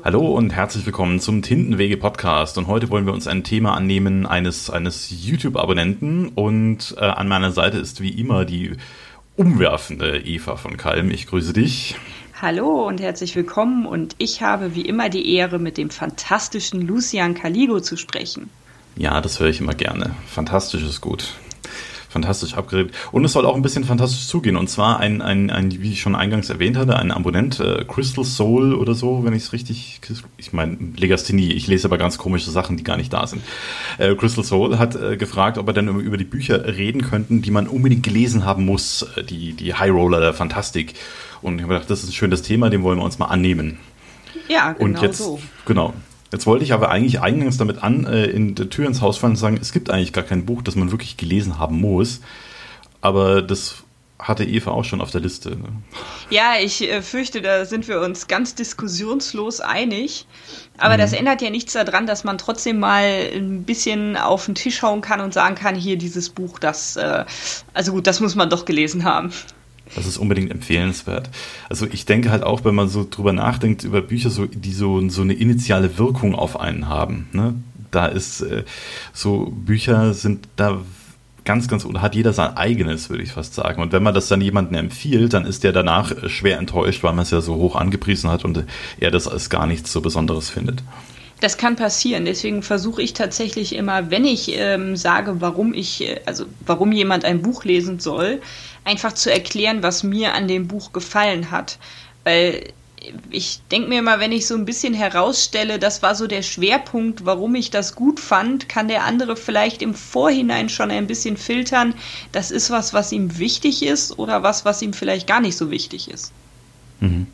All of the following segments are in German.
Hallo und herzlich willkommen zum Tintenwege Podcast. Und heute wollen wir uns ein Thema annehmen eines, eines YouTube-Abonnenten. Und äh, an meiner Seite ist wie immer die umwerfende Eva von Kalm. Ich grüße dich. Hallo und herzlich willkommen. Und ich habe wie immer die Ehre, mit dem fantastischen Lucian Caligo zu sprechen. Ja, das höre ich immer gerne. Fantastisch ist gut fantastisch abgeredet. Und es soll auch ein bisschen fantastisch zugehen. Und zwar ein, ein, ein wie ich schon eingangs erwähnt hatte, ein Abonnent, äh, Crystal Soul oder so, wenn ich es richtig, ich meine, Legasthenie, ich lese aber ganz komische Sachen, die gar nicht da sind. Äh, Crystal Soul hat äh, gefragt, ob er denn über die Bücher reden könnten, die man unbedingt gelesen haben muss, äh, die, die High Roller der Fantastik. Und ich habe gedacht, das ist ein schönes Thema, dem wollen wir uns mal annehmen. Ja, genau und jetzt, so. Genau. Jetzt wollte ich aber eigentlich eingangs damit an, äh, in der Tür ins Haus fallen und sagen, es gibt eigentlich gar kein Buch, das man wirklich gelesen haben muss. Aber das hatte Eva auch schon auf der Liste. Ne? Ja, ich äh, fürchte, da sind wir uns ganz diskussionslos einig. Aber mhm. das ändert ja nichts daran, dass man trotzdem mal ein bisschen auf den Tisch hauen kann und sagen kann, hier dieses Buch, das, äh, also gut, das muss man doch gelesen haben. Das ist unbedingt empfehlenswert. Also ich denke halt auch, wenn man so drüber nachdenkt, über Bücher, so, die so, so eine initiale Wirkung auf einen haben. Ne? Da ist äh, so, Bücher sind da ganz, ganz, oder hat jeder sein eigenes, würde ich fast sagen. Und wenn man das dann jemandem empfiehlt, dann ist der danach schwer enttäuscht, weil man es ja so hoch angepriesen hat und er das als gar nichts so Besonderes findet. Das kann passieren. Deswegen versuche ich tatsächlich immer, wenn ich ähm, sage, warum ich, äh, also warum jemand ein Buch lesen soll, einfach zu erklären, was mir an dem Buch gefallen hat. Weil ich denke mir immer, wenn ich so ein bisschen herausstelle, das war so der Schwerpunkt, warum ich das gut fand, kann der andere vielleicht im Vorhinein schon ein bisschen filtern, das ist was, was ihm wichtig ist oder was, was ihm vielleicht gar nicht so wichtig ist. Mhm.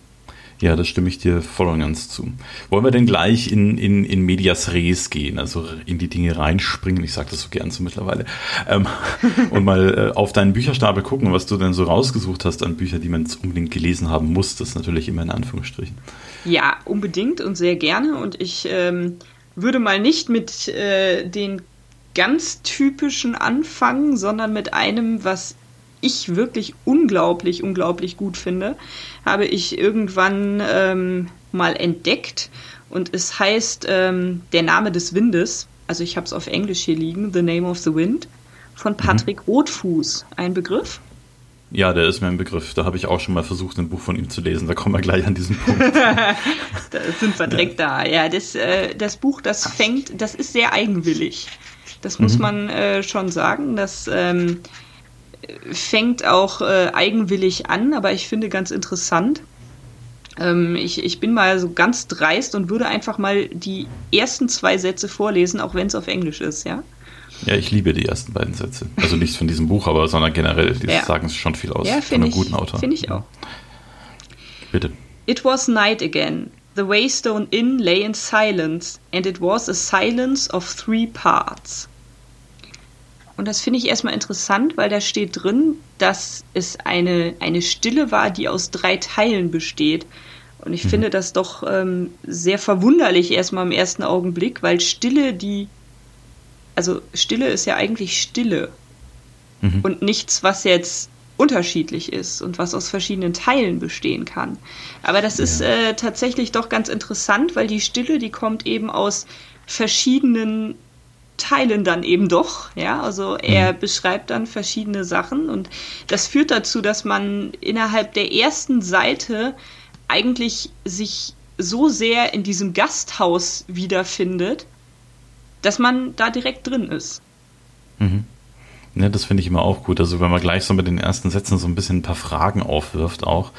Ja, das stimme ich dir voll und ganz zu. Wollen wir denn gleich in, in, in Medias Res gehen, also in die Dinge reinspringen, ich sage das so gern so mittlerweile, ähm, und mal äh, auf deinen Bücherstapel gucken, was du denn so rausgesucht hast an Büchern, die man unbedingt gelesen haben muss, das natürlich immer in Anführungsstrichen. Ja, unbedingt und sehr gerne und ich ähm, würde mal nicht mit äh, den ganz typischen anfangen, sondern mit einem, was ich wirklich unglaublich, unglaublich gut finde, habe ich irgendwann ähm, mal entdeckt. Und es heißt ähm, Der Name des Windes. Also ich habe es auf Englisch hier liegen, The Name of the Wind, von mhm. Patrick mhm. Rotfuß. Ein Begriff? Ja, der ist mir ein Begriff. Da habe ich auch schon mal versucht, ein Buch von ihm zu lesen. Da kommen wir gleich an diesen Punkt. da sind wir direkt ja. da. Ja, das, äh, das Buch, das fängt, das ist sehr eigenwillig. Das muss mhm. man äh, schon sagen. Das ähm, fängt auch äh, eigenwillig an, aber ich finde ganz interessant. Ähm, ich, ich bin mal so ganz dreist und würde einfach mal die ersten zwei Sätze vorlesen, auch wenn es auf Englisch ist, ja? Ja, ich liebe die ersten beiden Sätze. Also nicht von diesem Buch, aber sondern generell. Die ja. sagen schon viel aus ja, von einem ich, guten Autor. Finde ich auch. Bitte. It was night again. The Waystone Inn lay in silence, and it was a silence of three parts. Und das finde ich erstmal interessant, weil da steht drin, dass es eine, eine Stille war, die aus drei Teilen besteht. Und ich mhm. finde das doch ähm, sehr verwunderlich erstmal im ersten Augenblick, weil Stille, die, also Stille ist ja eigentlich Stille mhm. und nichts, was jetzt unterschiedlich ist und was aus verschiedenen Teilen bestehen kann. Aber das ja. ist äh, tatsächlich doch ganz interessant, weil die Stille, die kommt eben aus verschiedenen teilen dann eben doch. Ja, also er mhm. beschreibt dann verschiedene Sachen und das führt dazu, dass man innerhalb der ersten Seite eigentlich sich so sehr in diesem Gasthaus wiederfindet, dass man da direkt drin ist. Mhm. Ja, das finde ich immer auch gut. Also wenn man gleich so mit den ersten Sätzen so ein bisschen ein paar Fragen aufwirft auch.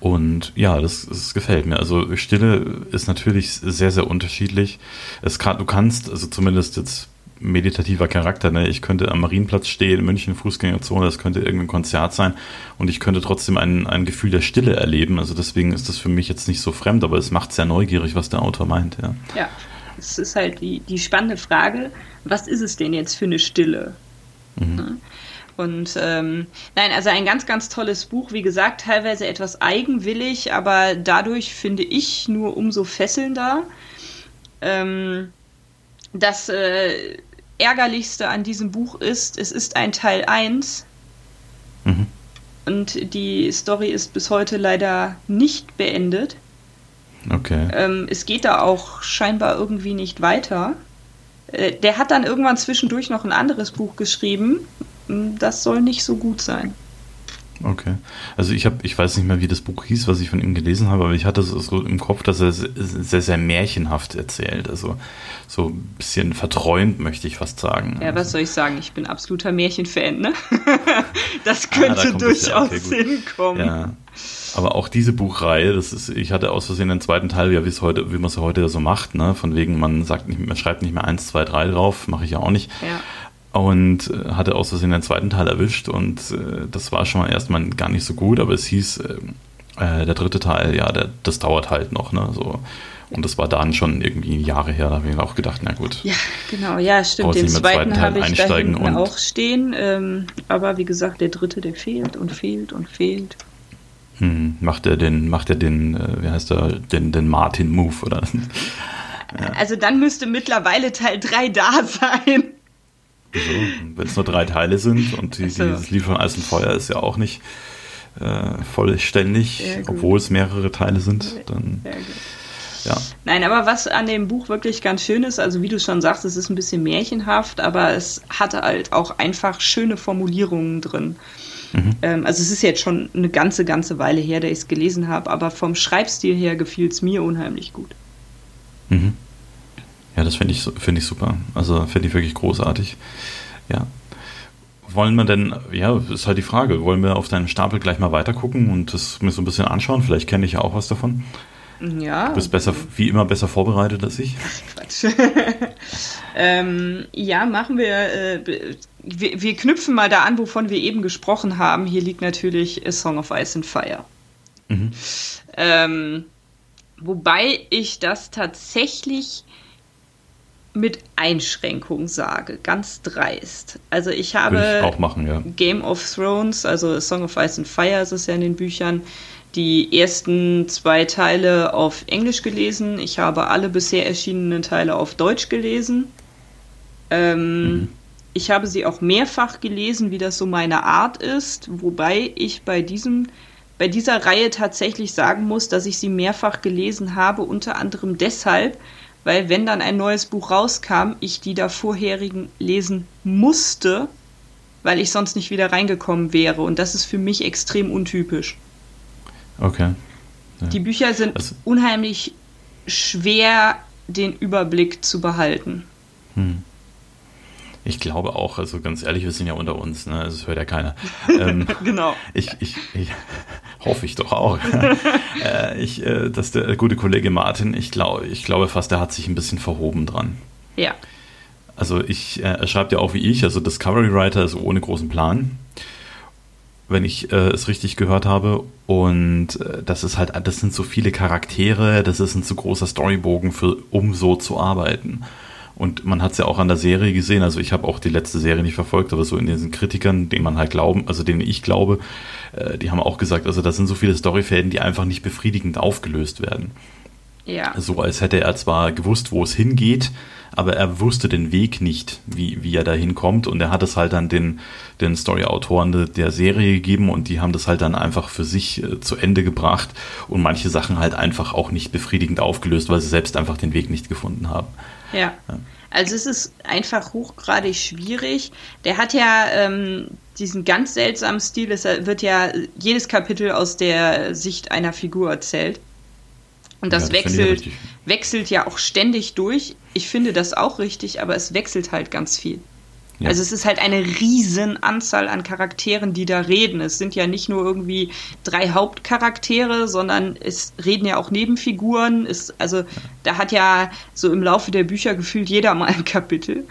Und ja, das, das gefällt mir. Also Stille ist natürlich sehr, sehr unterschiedlich. Es kann, du kannst, also zumindest jetzt meditativer Charakter, ne? ich könnte am Marienplatz stehen, in München, Fußgängerzone, das könnte irgendein Konzert sein und ich könnte trotzdem ein, ein Gefühl der Stille erleben. Also deswegen ist das für mich jetzt nicht so fremd, aber es macht sehr neugierig, was der Autor meint. Ja, ja es ist halt die, die spannende Frage, was ist es denn jetzt für eine Stille? Mhm. Und ähm, nein, also ein ganz, ganz tolles Buch. Wie gesagt, teilweise etwas eigenwillig, aber dadurch finde ich nur umso fesselnder. Ähm, das äh, Ärgerlichste an diesem Buch ist, es ist ein Teil 1. Mhm. Und die Story ist bis heute leider nicht beendet. Okay. Ähm, es geht da auch scheinbar irgendwie nicht weiter. Äh, der hat dann irgendwann zwischendurch noch ein anderes Buch geschrieben. Das soll nicht so gut sein. Okay. Also ich habe, ich weiß nicht mehr, wie das Buch hieß, was ich von ihm gelesen habe, aber ich hatte so im Kopf, dass er sehr, sehr märchenhaft erzählt. Also so ein bisschen verträumt, möchte ich fast sagen. Ja, also. was soll ich sagen? Ich bin absoluter Märchenfan, ne? das könnte ah, da durchaus okay, hinkommen. Ja. Aber auch diese Buchreihe, das ist, ich hatte aus Versehen den zweiten Teil, ja, wie es heute, wie man es heute so macht, ne? Von wegen, man sagt nicht, man schreibt nicht mehr eins, zwei, drei drauf, mache ich ja auch nicht. Ja und äh, hatte aus Versehen den zweiten Teil erwischt und äh, das war schon mal erstmal gar nicht so gut, aber es hieß, äh, äh, der dritte Teil, ja, der, das dauert halt noch, ne, so. Und das war dann schon irgendwie Jahre her, da habe ich auch gedacht, na gut. Ja, genau, ja, stimmt. Den zweiten habe ich da hinten auch stehen, ähm, aber wie gesagt, der dritte, der fehlt und fehlt und fehlt. Hm, macht er den, macht er den, äh, wie heißt er, den, den Martin-Move, oder? ja. Also dann müsste mittlerweile Teil 3 da sein. So, Wenn es nur drei Teile sind und die, so. dieses Lied von Eis und Feuer ist ja auch nicht äh, vollständig, obwohl es mehrere Teile sind, dann ja. Nein, aber was an dem Buch wirklich ganz schön ist, also wie du schon sagst, es ist ein bisschen märchenhaft, aber es hatte halt auch einfach schöne Formulierungen drin. Mhm. Ähm, also es ist jetzt schon eine ganze, ganze Weile her, dass ich es gelesen habe, aber vom Schreibstil her gefiel es mir unheimlich gut. Mhm. Ja, das finde ich, find ich super. Also finde ich wirklich großartig. Ja. Wollen wir denn, ja, ist halt die Frage, wollen wir auf deinen Stapel gleich mal weitergucken und das mir so ein bisschen anschauen? Vielleicht kenne ich ja auch was davon. Ja. Du bist besser, wie immer besser vorbereitet als ich. Quatsch. ähm, ja, machen wir, äh, wir, wir. knüpfen mal da an, wovon wir eben gesprochen haben. Hier liegt natürlich A Song of Ice and Fire. Mhm. Ähm, wobei ich das tatsächlich mit Einschränkung sage, ganz dreist. Also ich habe ich auch machen, ja. Game of Thrones, also Song of Ice and Fire ist es ja in den Büchern, die ersten zwei Teile auf Englisch gelesen. Ich habe alle bisher erschienenen Teile auf Deutsch gelesen. Ähm, mhm. Ich habe sie auch mehrfach gelesen, wie das so meine Art ist, wobei ich bei diesem bei dieser Reihe tatsächlich sagen muss, dass ich sie mehrfach gelesen habe, unter anderem deshalb, weil wenn dann ein neues Buch rauskam, ich die da vorherigen lesen musste, weil ich sonst nicht wieder reingekommen wäre. Und das ist für mich extrem untypisch. Okay. Ja. Die Bücher sind also, unheimlich schwer, den Überblick zu behalten. Hm. Ich glaube auch, also ganz ehrlich, wir sind ja unter uns, ne? Das hört ja keiner. Ähm, genau. Ich, ich, ich, hoffe ich doch auch. äh, ich, äh, dass der gute Kollege Martin, ich glaube, ich glaube fast, der hat sich ein bisschen verhoben dran. Ja. Also ich, äh, er schreibt ja auch wie ich, also Discovery Writer ist ohne großen Plan, wenn ich äh, es richtig gehört habe. Und äh, das ist halt, das sind so viele Charaktere, das ist ein zu großer Storybogen für, um so zu arbeiten. Und man hat es ja auch an der Serie gesehen, also ich habe auch die letzte Serie nicht verfolgt, aber so in diesen Kritikern, denen man halt glauben, also denen ich glaube, äh, die haben auch gesagt, also das sind so viele Storyfäden, die einfach nicht befriedigend aufgelöst werden. Ja. So als hätte er zwar gewusst, wo es hingeht, aber er wusste den Weg nicht, wie, wie er da hinkommt. Und er hat es halt dann den, den Story-Autoren der Serie gegeben und die haben das halt dann einfach für sich äh, zu Ende gebracht und manche Sachen halt einfach auch nicht befriedigend aufgelöst, weil sie selbst einfach den Weg nicht gefunden haben. Ja. Also es ist einfach hochgradig schwierig. Der hat ja ähm, diesen ganz seltsamen Stil, es wird ja jedes Kapitel aus der Sicht einer Figur erzählt. Und das, ja, das wechselt, wechselt ja auch ständig durch. Ich finde das auch richtig, aber es wechselt halt ganz viel. Ja. Also es ist halt eine riesen Anzahl an Charakteren, die da reden. Es sind ja nicht nur irgendwie drei Hauptcharaktere, sondern es reden ja auch Nebenfiguren. Es, also da hat ja so im Laufe der Bücher gefühlt jeder mal ein Kapitel.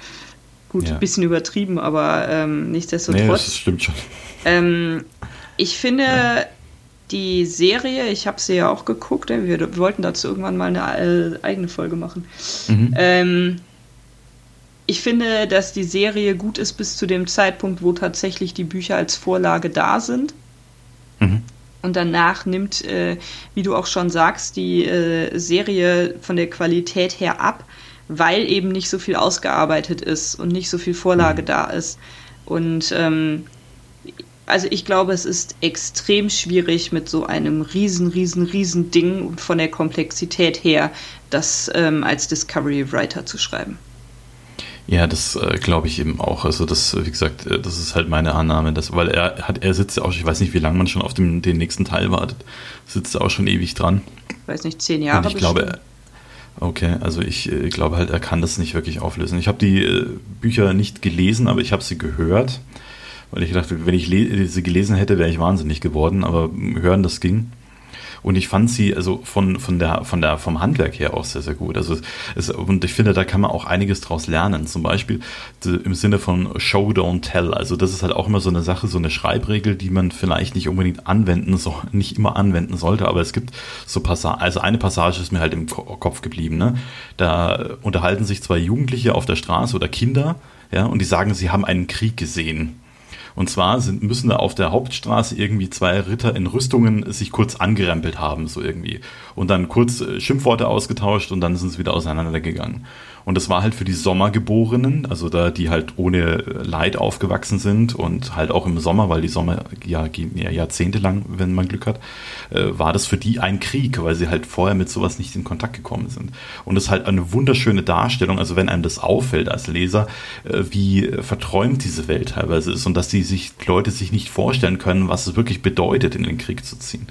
Gut, ein bisschen übertrieben, aber ähm, nichtsdestotrotz. Nee, das stimmt schon. Ähm, ich finde ja. Die Serie, ich habe sie ja auch geguckt, wir, wir, wollten dazu irgendwann mal eine äh, eigene Folge machen. Mhm. Ähm, ich finde, dass die Serie gut ist bis zu dem Zeitpunkt, wo tatsächlich die Bücher als Vorlage da sind. Mhm. Und danach nimmt, äh, wie du auch schon sagst, die äh, Serie von der Qualität her ab, weil eben nicht so viel ausgearbeitet ist und nicht so viel Vorlage mhm. da ist. Und ähm, also ich glaube, es ist extrem schwierig mit so einem riesen, riesen, riesen Ding von der Komplexität her, das ähm, als Discovery Writer zu schreiben. Ja, das äh, glaube ich eben auch. Also das, wie gesagt, äh, das ist halt meine Annahme, dass, weil er hat, er sitzt ja auch, ich weiß nicht, wie lange man schon auf dem, den nächsten Teil wartet, sitzt auch schon ewig dran. Ich weiß nicht, zehn Jahre. Und ich glaube, okay, also ich äh, glaube halt, er kann das nicht wirklich auflösen. Ich habe die äh, Bücher nicht gelesen, aber ich habe sie gehört, weil ich dachte, wenn ich sie gelesen hätte, wäre ich wahnsinnig geworden, aber hören, das ging. Und ich fand sie also von, von der, von der, vom Handwerk her auch sehr, sehr gut. Also es, und ich finde, da kann man auch einiges draus lernen. Zum Beispiel im Sinne von Show, don't tell. Also das ist halt auch immer so eine Sache, so eine Schreibregel, die man vielleicht nicht unbedingt anwenden so, nicht immer anwenden sollte, aber es gibt so Passagen, also eine Passage ist mir halt im Kopf geblieben, ne? Da unterhalten sich zwei Jugendliche auf der Straße oder Kinder, ja, und die sagen, sie haben einen Krieg gesehen. Und zwar sind, müssen da auf der Hauptstraße irgendwie zwei Ritter in Rüstungen sich kurz angerempelt haben, so irgendwie. Und dann kurz äh, Schimpfworte ausgetauscht und dann sind sie wieder auseinandergegangen. Und das war halt für die Sommergeborenen, also da die halt ohne Leid aufgewachsen sind und halt auch im Sommer, weil die Sommer ja gehen ja jahrzehntelang, wenn man Glück hat, äh, war das für die ein Krieg, weil sie halt vorher mit sowas nicht in Kontakt gekommen sind. Und das ist halt eine wunderschöne Darstellung, also wenn einem das auffällt als Leser, äh, wie verträumt diese Welt teilweise ist und dass die sich Leute sich nicht vorstellen können, was es wirklich bedeutet, in den Krieg zu ziehen.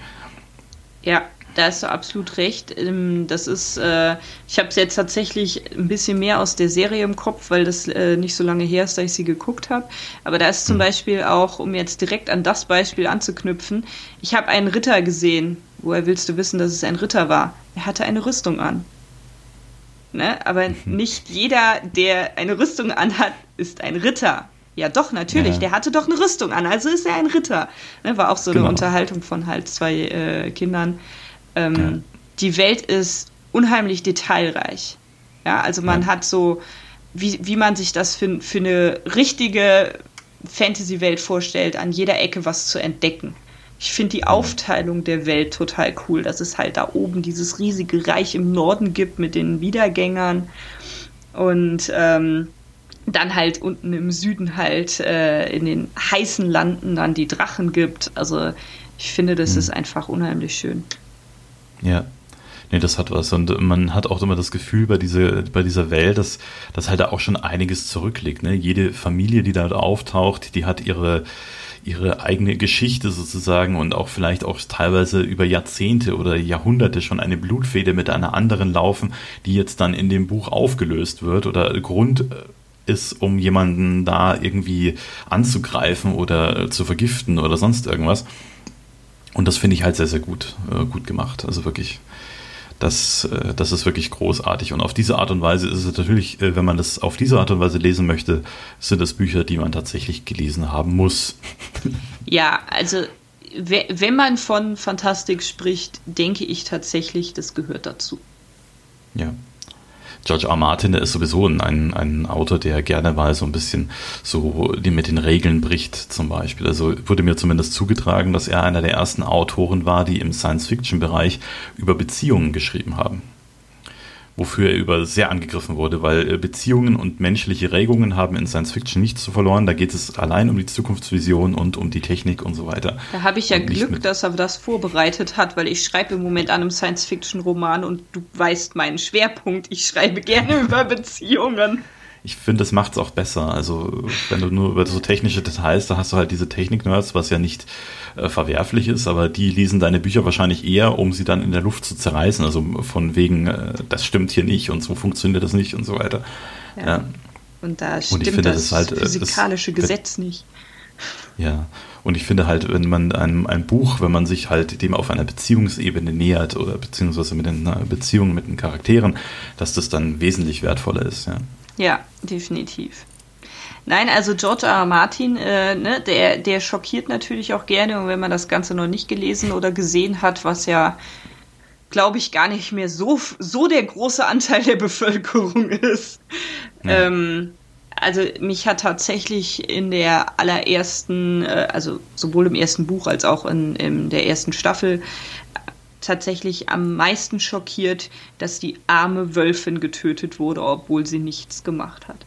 Ja, da hast du absolut recht. Ähm, das ist, äh, ich habe es jetzt tatsächlich ein bisschen mehr aus der Serie im Kopf, weil das äh, nicht so lange her ist, dass ich sie geguckt habe. Aber da ist zum mhm. Beispiel auch, um jetzt direkt an das Beispiel anzuknüpfen, ich habe einen Ritter gesehen. Woher willst du wissen, dass es ein Ritter war? Er hatte eine Rüstung an. Ne? Aber mhm. nicht jeder, der eine Rüstung anhat, ist ein Ritter. Ja, doch, natürlich. Ja. Der hatte doch eine Rüstung an, also ist er ein Ritter. Ne, war auch so genau. eine Unterhaltung von halt zwei äh, Kindern. Ähm, ja. Die Welt ist unheimlich detailreich. Ja, also man ja. hat so, wie, wie man sich das für, für eine richtige Fantasy-Welt vorstellt, an jeder Ecke was zu entdecken. Ich finde die Aufteilung der Welt total cool, dass es halt da oben dieses riesige Reich im Norden gibt mit den Wiedergängern und ähm, dann halt unten im Süden halt äh, in den heißen Landen dann die Drachen gibt. Also ich finde, das mhm. ist einfach unheimlich schön. Ja. Nee, das hat was. Und man hat auch immer das Gefühl bei, diese, bei dieser Welt, dass, dass halt da auch schon einiges zurückliegt. Ne? Jede Familie, die da auftaucht, die hat ihre, ihre eigene Geschichte sozusagen und auch vielleicht auch teilweise über Jahrzehnte oder Jahrhunderte schon eine Blutfede mit einer anderen laufen, die jetzt dann in dem Buch aufgelöst wird oder Grund ist, um jemanden da irgendwie anzugreifen oder zu vergiften oder sonst irgendwas. Und das finde ich halt sehr, sehr gut, äh, gut gemacht. Also wirklich, das, äh, das ist wirklich großartig. Und auf diese Art und Weise ist es natürlich, äh, wenn man das auf diese Art und Weise lesen möchte, sind das Bücher, die man tatsächlich gelesen haben muss. Ja, also wenn man von Fantastik spricht, denke ich tatsächlich, das gehört dazu. Ja, George R. Martin, der ist sowieso ein, ein Autor, der gerne mal so ein bisschen so mit den Regeln bricht, zum Beispiel. Also wurde mir zumindest zugetragen, dass er einer der ersten Autoren war, die im Science-Fiction-Bereich über Beziehungen geschrieben haben wofür er über sehr angegriffen wurde, weil äh, Beziehungen und menschliche Regungen haben in Science Fiction nichts zu verloren. Da geht es allein um die Zukunftsvision und um die Technik und so weiter. Da habe ich ja Glück, dass er das vorbereitet hat, weil ich schreibe im Moment an einem Science Fiction Roman und du weißt meinen Schwerpunkt. Ich schreibe gerne über Beziehungen ich finde, das macht es auch besser. Also, wenn du nur über so technische Details, da hast du halt diese Technik-Nerds, was ja nicht äh, verwerflich ist, aber die lesen deine Bücher wahrscheinlich eher, um sie dann in der Luft zu zerreißen. Also von wegen, äh, das stimmt hier nicht und so funktioniert das nicht und so weiter. Ja. ja. Und da stimmt und finde, das, das halt, äh, physikalische das, Gesetz nicht. Ja, und ich finde halt, wenn man ein, ein Buch, wenn man sich halt dem auf einer Beziehungsebene nähert oder beziehungsweise mit einer Beziehung mit den Charakteren, dass das dann wesentlich wertvoller ist, ja. Ja, definitiv. Nein, also George R. R. Martin, äh, ne, der, der schockiert natürlich auch gerne, und wenn man das Ganze noch nicht gelesen oder gesehen hat, was ja, glaube ich, gar nicht mehr so, so der große Anteil der Bevölkerung ist. Ja. Ähm, also mich hat tatsächlich in der allerersten, äh, also sowohl im ersten Buch als auch in, in der ersten Staffel, tatsächlich am meisten schockiert, dass die arme Wölfin getötet wurde, obwohl sie nichts gemacht hat.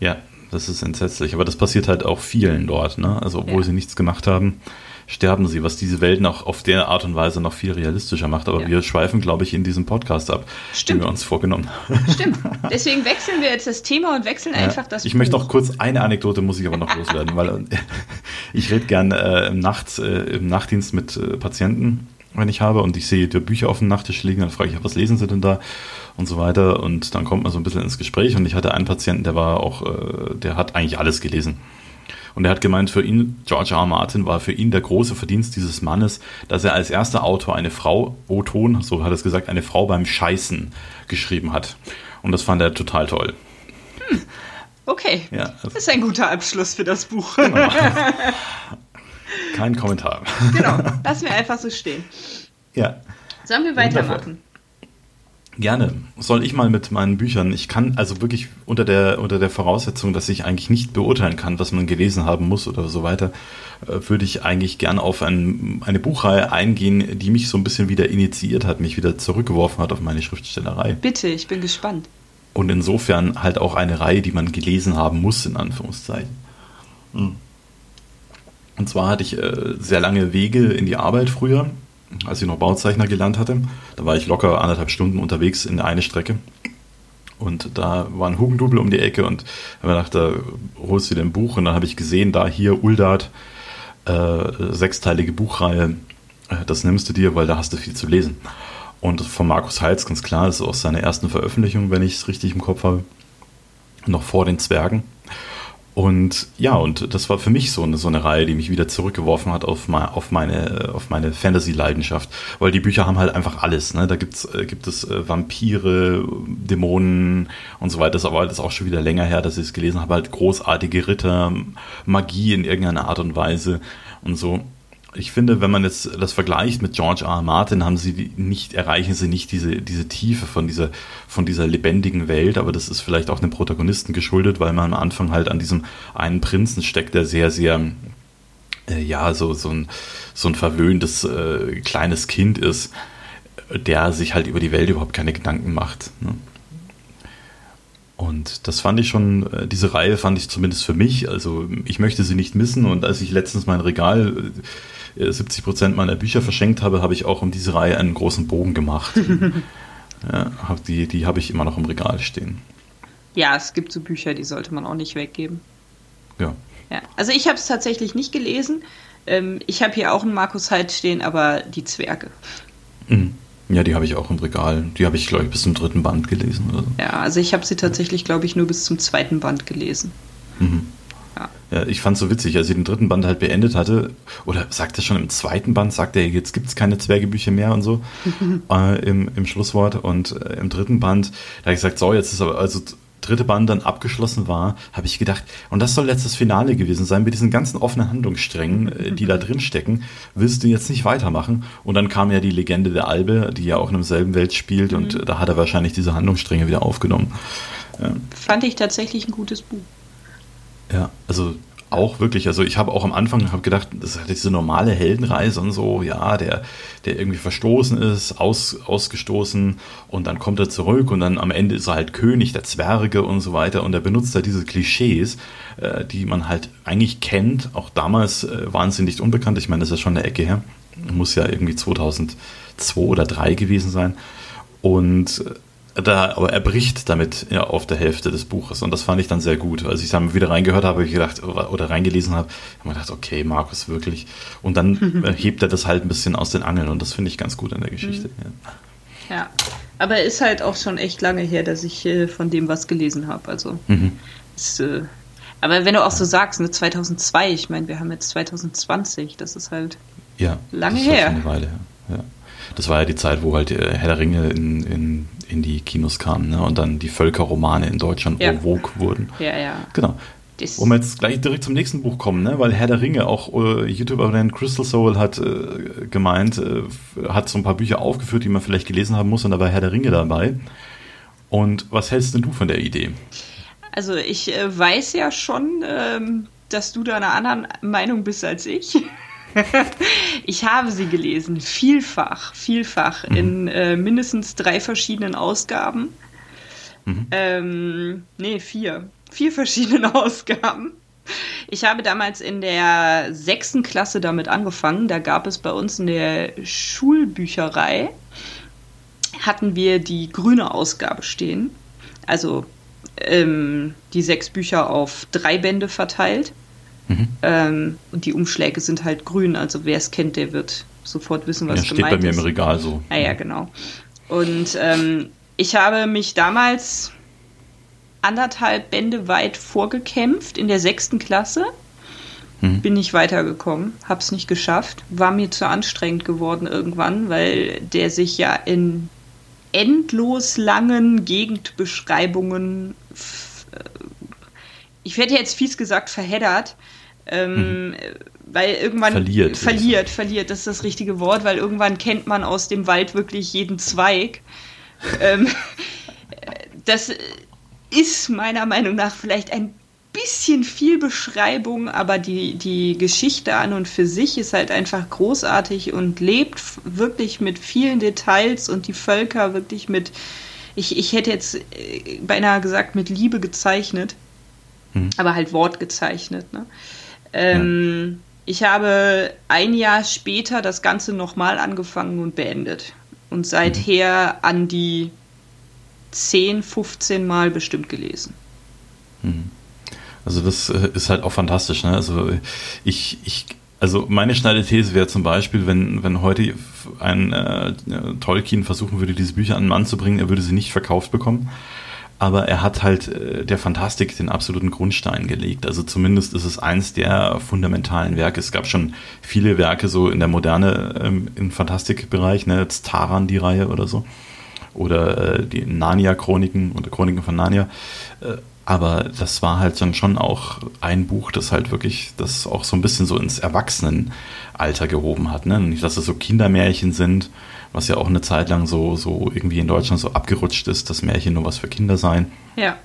Ja, das ist entsetzlich. Aber das passiert halt auch vielen dort, ne? Also obwohl ja. sie nichts gemacht haben, sterben sie, was diese Welt noch auf der Art und Weise noch viel realistischer macht. Aber ja. wir schweifen, glaube ich, in diesem Podcast ab, Stimmt. den wir uns vorgenommen haben. Stimmt. Deswegen wechseln wir jetzt das Thema und wechseln ja. einfach das Ich Buch. möchte auch kurz eine Anekdote, muss ich aber noch loswerden, weil ich rede gern äh, im, Nachts, äh, im Nachtdienst mit äh, Patienten, wenn ich habe, und ich sehe die Bücher auf dem Nachttisch liegen, dann frage ich, was lesen sie denn da? Und so weiter. Und dann kommt man so ein bisschen ins Gespräch. Und ich hatte einen Patienten, der war auch, äh, der hat eigentlich alles gelesen. Und er hat gemeint, für ihn, George R. R. Martin, war für ihn der große Verdienst dieses Mannes, dass er als erster Autor eine Frau, O-Ton, so hat er es gesagt, eine Frau beim Scheißen geschrieben hat. Und das fand er total toll. Hm. Okay. Ja, das ist ein guter Abschluss für das Buch. Genau. Kein Kommentar. Genau, lassen wir einfach so stehen. Ja. Sollen wir weitermachen? Gerne. Soll ich mal mit meinen Büchern? Ich kann also wirklich unter der, unter der Voraussetzung, dass ich eigentlich nicht beurteilen kann, was man gelesen haben muss oder so weiter, äh, würde ich eigentlich gerne auf ein, eine Buchreihe eingehen, die mich so ein bisschen wieder initiiert hat, mich wieder zurückgeworfen hat auf meine Schriftstellerei. Bitte, ich bin gespannt. Und insofern halt auch eine Reihe, die man gelesen haben muss, in Anführungszeichen. Hm. Und zwar hatte ich äh, sehr lange Wege in die Arbeit früher als ich noch Bauzeichner gelernt hatte. Da war ich locker anderthalb Stunden unterwegs in eine Strecke. Und da war ein Hugendubel um die Ecke und habe gedacht, da holst du dir ein Buch. Und dann habe ich gesehen, da hier Uldat, äh, sechsteilige Buchreihe, äh, das nimmst du dir, weil da hast du viel zu lesen. Und von Markus Heitz, ganz klar, das ist aus seiner ersten Veröffentlichung, wenn ich es richtig im Kopf habe, noch vor den Zwergen. Und ja, und das war für mich so eine, so eine Reihe, die mich wieder zurückgeworfen hat auf, mein, auf meine, auf meine Fantasy-Leidenschaft. Weil die Bücher haben halt einfach alles. Ne? Da gibt's, äh, gibt es äh, Vampire, Dämonen und so weiter. Das aber das auch schon wieder länger her, dass ich es gelesen habe. Halt großartige Ritter, Magie in irgendeiner Art und Weise und so ich finde, wenn man jetzt das vergleicht mit George R. R. Martin, haben sie nicht, erreichen sie nicht diese, diese Tiefe von dieser, von dieser lebendigen Welt, aber das ist vielleicht auch dem Protagonisten geschuldet, weil man am Anfang halt an diesem einen Prinzen steckt, der sehr, sehr, äh, ja, so, so ein, so ein verwöhntes äh, kleines Kind ist, der sich halt über die Welt überhaupt keine Gedanken macht. Ne? Und das fand ich schon, äh, diese Reihe fand ich zumindest für mich, also ich möchte sie nicht missen und als ich letztens mein Regal 70 Prozent meiner Bücher verschenkt habe, habe ich auch um diese Reihe einen großen Bogen gemacht. ja, die die habe ich immer noch im Regal stehen. Ja, es gibt so Bücher, die sollte man auch nicht weggeben. Ja. ja. Also ich habe es tatsächlich nicht gelesen. Ähm, ich habe hier auch einen Markus Heid stehen, aber die Zwerge. Mhm. Ja, die habe ich auch im Regal. Die habe ich, glaube ich, bis zum dritten Band gelesen. Oder so. Ja, also ich habe sie tatsächlich, glaube ich, nur bis zum zweiten Band gelesen. Mhm. Ja, ich fand es so witzig, als ich den dritten Band halt beendet hatte, oder sagt er schon im zweiten Band, sagt er, jetzt gibt es keine Zwergebücher mehr und so äh, im, im Schlusswort. Und äh, im dritten Band, da habe ich gesagt, so, jetzt ist aber, also dritte Band dann abgeschlossen war, habe ich gedacht, und das soll letztes Finale gewesen sein, mit diesen ganzen offenen Handlungssträngen, äh, die da drin stecken, willst du jetzt nicht weitermachen? Und dann kam ja die Legende der Albe, die ja auch in demselben Welt spielt, mhm. und da hat er wahrscheinlich diese Handlungsstränge wieder aufgenommen. Fand ich tatsächlich ein gutes Buch. Ja, also auch wirklich, also ich habe auch am Anfang hab gedacht, das ist diese normale Heldenreise und so, ja, der, der irgendwie verstoßen ist, aus, ausgestoßen und dann kommt er zurück und dann am Ende ist er halt König der Zwerge und so weiter und er benutzt da diese Klischees, äh, die man halt eigentlich kennt. Auch damals äh, nicht unbekannt, ich meine, das ist ja schon eine Ecke her, muss ja irgendwie 2002 oder 2003 gewesen sein. Und äh, da, aber er bricht damit ja, auf der Hälfte des Buches und das fand ich dann sehr gut. Als ich dann wieder reingehört habe, habe ich gedacht, oder, reingelesen habe, habe ich gedacht, okay, Markus, wirklich. Und dann hebt er das halt ein bisschen aus den Angeln und das finde ich ganz gut an der Geschichte. Mhm. Ja. ja. aber ist halt auch schon echt lange her, dass ich äh, von dem was gelesen habe. Also, mhm. ist, äh, aber wenn du auch so sagst, ne, 2002, ich meine, wir haben jetzt 2020, das ist halt ja, lange her. Halt eine Weile, ja. Das war ja die Zeit, wo halt äh, Herr der Ringe in, in in die Kinos kamen ne? und dann die Völkerromane in Deutschland ja. wurden. Ja, ja. Genau. Das wir jetzt gleich direkt zum nächsten Buch kommen, ne? weil Herr der Ringe, auch äh, YouTuberin Crystal Soul hat äh, gemeint, äh, hat so ein paar Bücher aufgeführt, die man vielleicht gelesen haben muss und da war Herr der Ringe dabei. Und was hältst denn du von der Idee? Also ich äh, weiß ja schon, ähm, dass du da einer anderen Meinung bist als ich. Ich habe sie gelesen, vielfach, vielfach, mhm. in äh, mindestens drei verschiedenen Ausgaben. Mhm. Ähm, nee, vier. Vier verschiedene Ausgaben. Ich habe damals in der sechsten Klasse damit angefangen. Da gab es bei uns in der Schulbücherei, hatten wir die grüne Ausgabe stehen. Also ähm, die sechs Bücher auf drei Bände verteilt. Mhm. Ähm, und die Umschläge sind halt grün. Also wer es kennt, der wird sofort wissen, was ja, gemeint ist. steht bei mir ist. im Regal so. Ah ja, genau. Und ähm, ich habe mich damals anderthalb Bände weit vorgekämpft in der sechsten Klasse. Mhm. Bin nicht weitergekommen, hab's nicht geschafft, war mir zu anstrengend geworden irgendwann, weil der sich ja in endlos langen Gegendbeschreibungen, ich werde jetzt fies gesagt, verheddert. Ähm, mhm. Weil irgendwann verliert, verliert, verliert, das ist das richtige Wort, weil irgendwann kennt man aus dem Wald wirklich jeden Zweig. ähm, das ist meiner Meinung nach vielleicht ein bisschen viel Beschreibung, aber die, die Geschichte an und für sich ist halt einfach großartig und lebt wirklich mit vielen Details und die Völker wirklich mit, ich, ich hätte jetzt äh, beinahe gesagt, mit Liebe gezeichnet, hm. aber halt Wort gezeichnet. Ne? Ähm, ja. Ich habe ein Jahr später das Ganze nochmal angefangen und beendet. Und seither an die 10, 15 Mal bestimmt gelesen. Mhm. Also das äh, ist halt auch fantastisch. Ne? Also ich, ich, also meine steile These wäre zum Beispiel, wenn, wenn heute ein äh, Tolkien versuchen würde, diese Bücher an den Mann zu bringen, er würde sie nicht verkauft bekommen. Aber er hat halt äh, der Fantastik den absoluten Grundstein gelegt. Also zumindest ist es eins der fundamentalen Werke. Es gab schon viele Werke so in der Moderne ähm, im Fantastikbereich, ne, jetzt Taran die Reihe oder so oder äh, die Narnia-Chroniken oder Chroniken von Narnia. Äh, aber das war halt dann schon auch ein Buch, das halt wirklich das auch so ein bisschen so ins Erwachsenenalter gehoben hat. Ne? Nicht, dass es so Kindermärchen sind, was ja auch eine Zeit lang so, so irgendwie in Deutschland so abgerutscht ist, dass Märchen nur was für Kinder seien. Ja.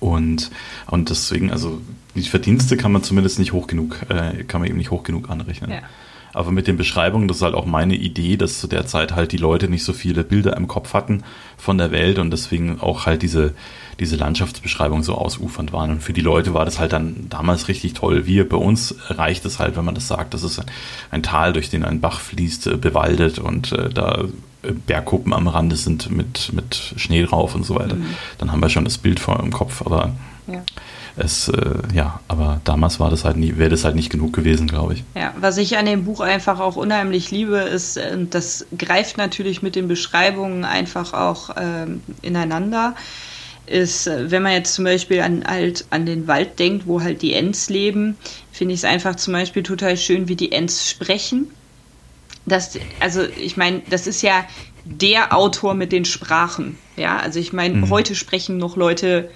Und, und deswegen, also die Verdienste kann man zumindest nicht hoch genug, äh, kann man eben nicht hoch genug anrechnen. Ja. Aber mit den Beschreibungen, das ist halt auch meine Idee, dass zu der Zeit halt die Leute nicht so viele Bilder im Kopf hatten von der Welt und deswegen auch halt diese, diese Landschaftsbeschreibungen so ausufernd waren. Und für die Leute war das halt dann damals richtig toll. Wir, bei uns reicht es halt, wenn man das sagt, dass es ein, ein Tal, durch den ein Bach fließt, äh, bewaldet und äh, da äh, Bergkuppen am Rande sind mit, mit Schnee drauf und so weiter. Mhm. Dann haben wir schon das Bild vor im Kopf, aber ja es, äh, ja, aber damals war das halt nie, wäre das halt nicht genug gewesen, glaube ich. Ja, was ich an dem Buch einfach auch unheimlich liebe, ist, äh, das greift natürlich mit den Beschreibungen einfach auch ähm, ineinander ist, äh, wenn man jetzt zum Beispiel an, halt an den Wald denkt, wo halt die Ents leben, finde ich es einfach zum Beispiel total schön, wie die Ents sprechen. Das, also ich meine, das ist ja der Autor mit den Sprachen. Ja, also ich meine, mhm. heute sprechen noch Leute